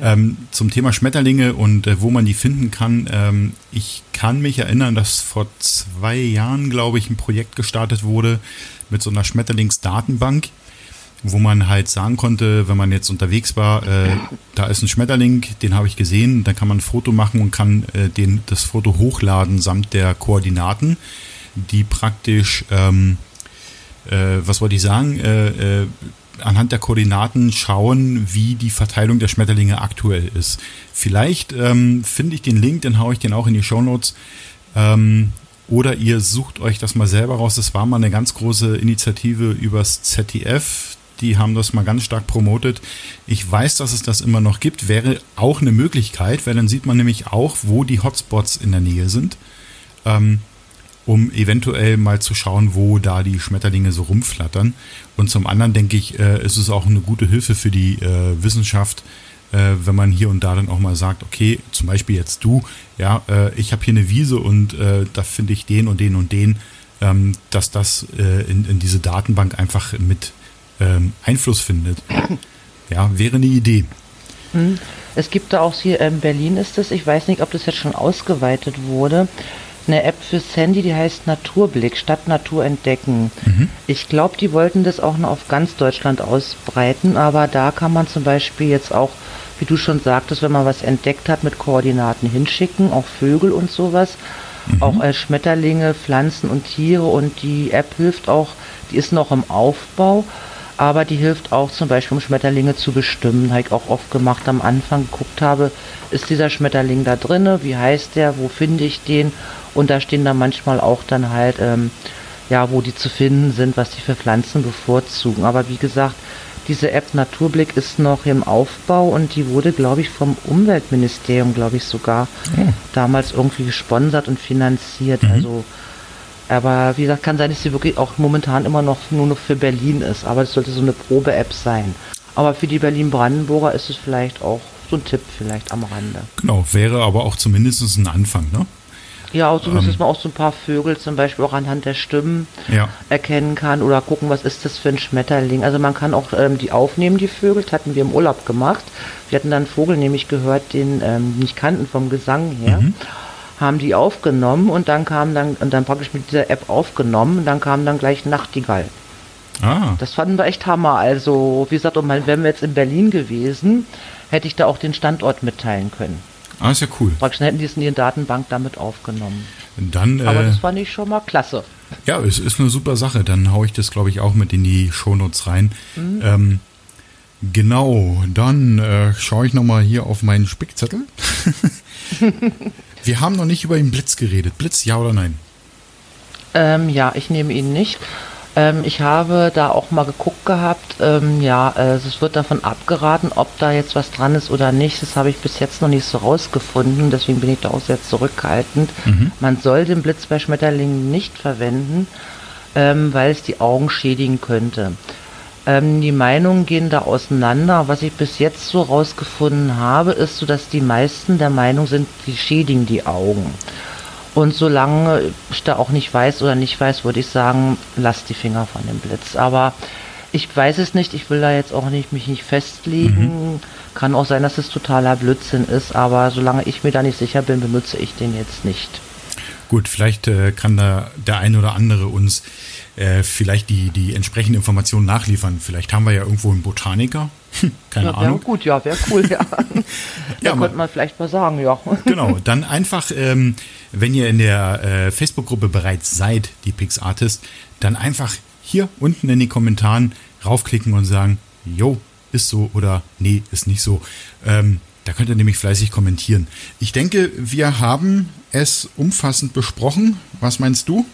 Ja. Ähm, zum Thema Schmetterlinge und äh, wo man die finden kann, ähm, ich kann mich erinnern, dass vor zwei Jahren, glaube ich, ein Projekt gestartet wurde mit so einer Schmetterlingsdatenbank wo man halt sagen konnte, wenn man jetzt unterwegs war, äh, da ist ein Schmetterling, den habe ich gesehen, dann kann man ein Foto machen und kann äh, den, das Foto hochladen samt der Koordinaten die praktisch, ähm, äh, was wollte ich sagen, äh, äh, anhand der Koordinaten schauen, wie die Verteilung der Schmetterlinge aktuell ist. Vielleicht ähm, finde ich den Link, dann haue ich den auch in die Show Notes. Ähm, oder ihr sucht euch das mal selber raus. Das war mal eine ganz große Initiative übers ZDF. Die haben das mal ganz stark promotet. Ich weiß, dass es das immer noch gibt. Wäre auch eine Möglichkeit, weil dann sieht man nämlich auch, wo die Hotspots in der Nähe sind. Ähm, um eventuell mal zu schauen, wo da die Schmetterlinge so rumflattern. Und zum anderen denke ich, äh, ist es auch eine gute Hilfe für die äh, Wissenschaft, äh, wenn man hier und da dann auch mal sagt, okay, zum Beispiel jetzt du, ja, äh, ich habe hier eine Wiese und äh, da finde ich den und den und den, ähm, dass das äh, in, in, diese Datenbank einfach mit ähm, Einfluss findet. Ja, wäre eine Idee. Hm. Es gibt da auch hier in Berlin ist es, ich weiß nicht, ob das jetzt schon ausgeweitet wurde, eine App fürs Handy, die heißt Naturblick, Stadt Natur entdecken. Mhm. Ich glaube, die wollten das auch noch auf ganz Deutschland ausbreiten, aber da kann man zum Beispiel jetzt auch, wie du schon sagtest, wenn man was entdeckt hat, mit Koordinaten hinschicken, auch Vögel und sowas, mhm. auch äh, Schmetterlinge, Pflanzen und Tiere und die App hilft auch, die ist noch im Aufbau aber die hilft auch zum Beispiel, um Schmetterlinge zu bestimmen. Habe ich auch oft gemacht am Anfang, geguckt habe, ist dieser Schmetterling da drinne, wie heißt der, wo finde ich den und da stehen dann manchmal auch dann halt, ähm, ja, wo die zu finden sind, was die für Pflanzen bevorzugen. Aber wie gesagt, diese App Naturblick ist noch im Aufbau und die wurde, glaube ich, vom Umweltministerium, glaube ich, sogar oh. damals irgendwie gesponsert und finanziert. Mhm. Also aber wie gesagt, kann sein, dass sie wirklich auch momentan immer noch nur noch für Berlin ist. Aber es sollte so eine Probe-App sein. Aber für die Berlin-Brandenburger ist es vielleicht auch so ein Tipp vielleicht am Rande. Genau, wäre aber auch zumindest ein Anfang, ne? Ja, auch zumindest ähm, man auch so ein paar Vögel zum Beispiel auch anhand der Stimmen ja. erkennen kann oder gucken, was ist das für ein Schmetterling. Also man kann auch ähm, die aufnehmen, die Vögel. Das hatten wir im Urlaub gemacht. Wir hatten dann einen Vogel nämlich gehört, den ähm, nicht kannten vom Gesang her. Mhm haben die aufgenommen und dann kam dann, und dann praktisch mit dieser App aufgenommen und dann kam dann gleich Nachtigall. Ah. Das fanden wir echt Hammer. Also, wie gesagt, und wären wir jetzt in Berlin gewesen, hätte ich da auch den Standort mitteilen können. Ah, ist ja cool. Praktisch hätten die es in die Datenbank damit aufgenommen. Dann, Aber äh, das fand ich schon mal klasse. Ja, es ist eine super Sache. Dann haue ich das, glaube ich, auch mit in die Shownotes rein. Mhm. Ähm, genau, dann äh, schaue ich nochmal hier auf meinen Spickzettel. Wir haben noch nicht über den Blitz geredet. Blitz, ja oder nein? Ähm, ja, ich nehme ihn nicht. Ähm, ich habe da auch mal geguckt gehabt. Ähm, ja, äh, es wird davon abgeraten, ob da jetzt was dran ist oder nicht. Das habe ich bis jetzt noch nicht so rausgefunden. Deswegen bin ich da auch sehr zurückhaltend. Mhm. Man soll den Blitz bei Schmetterlingen nicht verwenden, ähm, weil es die Augen schädigen könnte. Ähm, die Meinungen gehen da auseinander. Was ich bis jetzt so rausgefunden habe, ist so, dass die meisten der Meinung sind, die schädigen die Augen. Und solange ich da auch nicht weiß oder nicht weiß, würde ich sagen, lass die Finger von dem Blitz. Aber ich weiß es nicht, ich will da jetzt auch nicht mich nicht festlegen. Mhm. Kann auch sein, dass es totaler Blödsinn ist, aber solange ich mir da nicht sicher bin, benutze ich den jetzt nicht. Gut, vielleicht äh, kann da der ein oder andere uns äh, vielleicht die, die entsprechende Information nachliefern. Vielleicht haben wir ja irgendwo einen Botaniker. Hm, keine ja, Ahnung. gut, ja, wäre cool, ja. ja, könnte man vielleicht mal sagen, ja. genau, dann einfach, ähm, wenn ihr in der äh, Facebook-Gruppe bereits seid, die Pix Artist, dann einfach hier unten in den Kommentaren raufklicken und sagen, jo, ist so oder nee, ist nicht so. Ähm, da könnt ihr nämlich fleißig kommentieren. Ich denke, wir haben es umfassend besprochen. Was meinst du?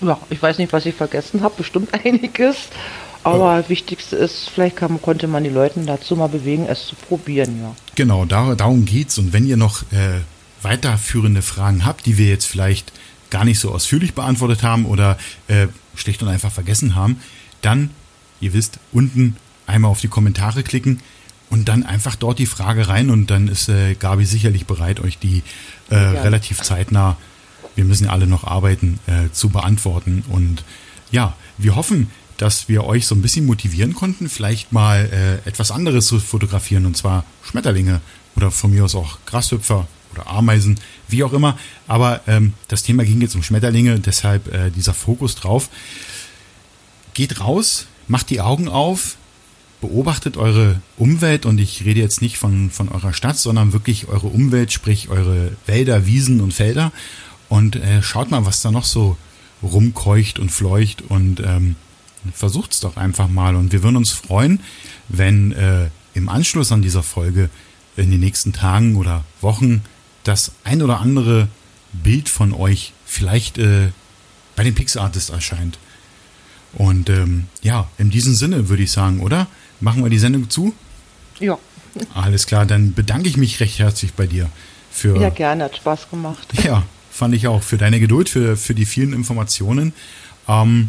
Ja, ich weiß nicht, was ich vergessen habe. Bestimmt einiges. Aber das Wichtigste ist, vielleicht kann, konnte man die Leute dazu mal bewegen, es zu probieren, ja. Genau, da, darum geht's. Und wenn ihr noch äh, weiterführende Fragen habt, die wir jetzt vielleicht gar nicht so ausführlich beantwortet haben oder äh, schlicht und einfach vergessen haben, dann, ihr wisst, unten einmal auf die Kommentare klicken und dann einfach dort die Frage rein und dann ist äh, Gabi sicherlich bereit, euch die äh, ja. relativ zeitnah, wir müssen ja alle noch arbeiten, äh, zu beantworten. Und ja, wir hoffen, dass wir euch so ein bisschen motivieren konnten, vielleicht mal äh, etwas anderes zu fotografieren, und zwar Schmetterlinge oder von mir aus auch Grashüpfer oder Ameisen, wie auch immer. Aber ähm, das Thema ging jetzt um Schmetterlinge, deshalb äh, dieser Fokus drauf. Geht raus, macht die Augen auf, beobachtet eure Umwelt und ich rede jetzt nicht von, von eurer Stadt, sondern wirklich eure Umwelt, sprich eure Wälder, Wiesen und Felder und äh, schaut mal, was da noch so rumkeucht und fleucht und ähm, versucht's doch einfach mal und wir würden uns freuen, wenn äh, im Anschluss an dieser Folge in den nächsten Tagen oder Wochen das ein oder andere Bild von euch vielleicht äh, bei den Pixartist erscheint. Und ähm, ja, in diesem Sinne würde ich sagen, oder? Machen wir die Sendung zu? Ja. Alles klar, dann bedanke ich mich recht herzlich bei dir. Für, ja, gerne, hat Spaß gemacht. Ja, fand ich auch. Für deine Geduld, für, für die vielen Informationen. Ähm,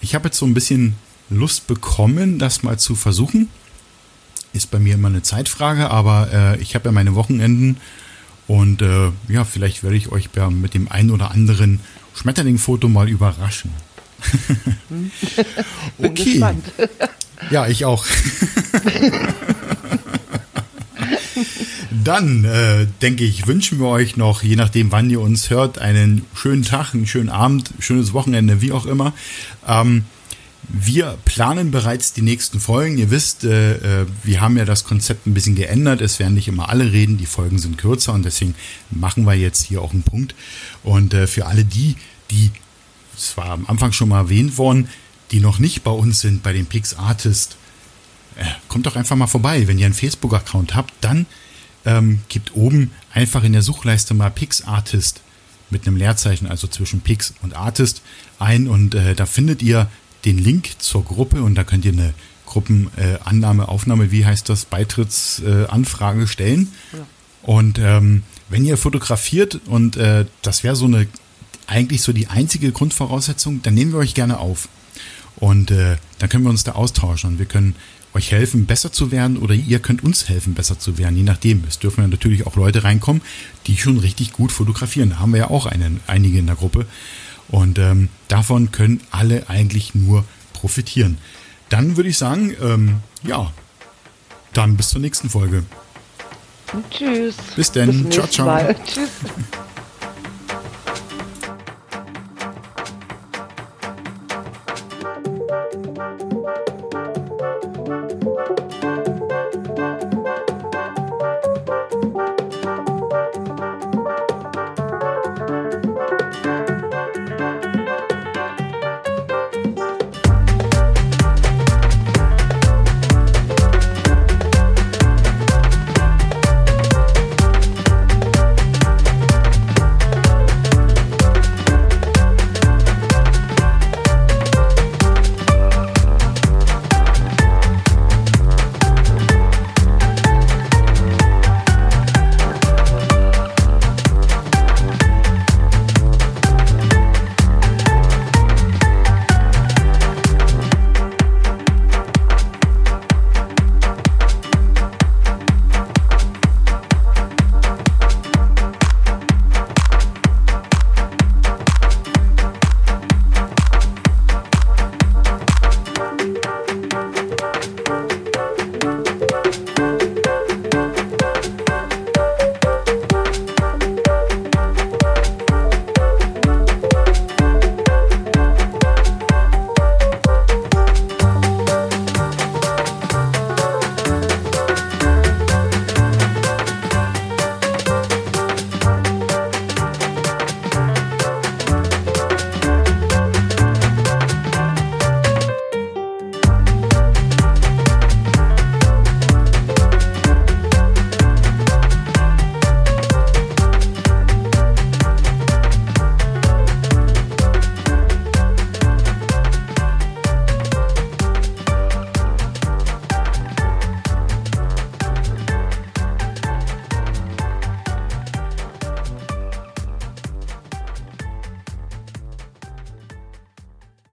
ich habe jetzt so ein bisschen Lust bekommen, das mal zu versuchen. Ist bei mir immer eine Zeitfrage, aber äh, ich habe ja meine Wochenenden und äh, ja, vielleicht werde ich euch ja mit dem ein oder anderen Schmetterlingfoto mal überraschen. Bin okay. Ja, ich auch. dann äh, denke ich, wünschen wir euch noch, je nachdem, wann ihr uns hört, einen schönen Tag, einen schönen Abend, schönes Wochenende, wie auch immer. Ähm, wir planen bereits die nächsten Folgen. Ihr wisst, äh, äh, wir haben ja das Konzept ein bisschen geändert. Es werden nicht immer alle reden, die Folgen sind kürzer und deswegen machen wir jetzt hier auch einen Punkt. Und äh, für alle die, die, es war am Anfang schon mal erwähnt worden, die noch nicht bei uns sind, bei den Pix Artist, äh, kommt doch einfach mal vorbei. Wenn ihr einen Facebook-Account habt, dann ähm, gebt oben einfach in der Suchleiste mal Pix Artist mit einem Leerzeichen, also zwischen Pix und Artist ein und äh, da findet ihr den Link zur Gruppe und da könnt ihr eine Gruppenannahme, äh, Aufnahme, wie heißt das, Beitrittsanfrage äh, stellen. Ja. Und ähm, wenn ihr fotografiert und äh, das wäre so eine eigentlich so die einzige Grundvoraussetzung, dann nehmen wir euch gerne auf. Und äh, dann können wir uns da austauschen und wir können euch helfen, besser zu werden oder ihr könnt uns helfen, besser zu werden, je nachdem. Es dürfen ja natürlich auch Leute reinkommen, die schon richtig gut fotografieren. Da haben wir ja auch einen, einige in der Gruppe. Und ähm, davon können alle eigentlich nur profitieren. Dann würde ich sagen, ähm, ja, dann bis zur nächsten Folge. Tschüss. Bis dann. Ciao, ciao. Mal. Tschüss.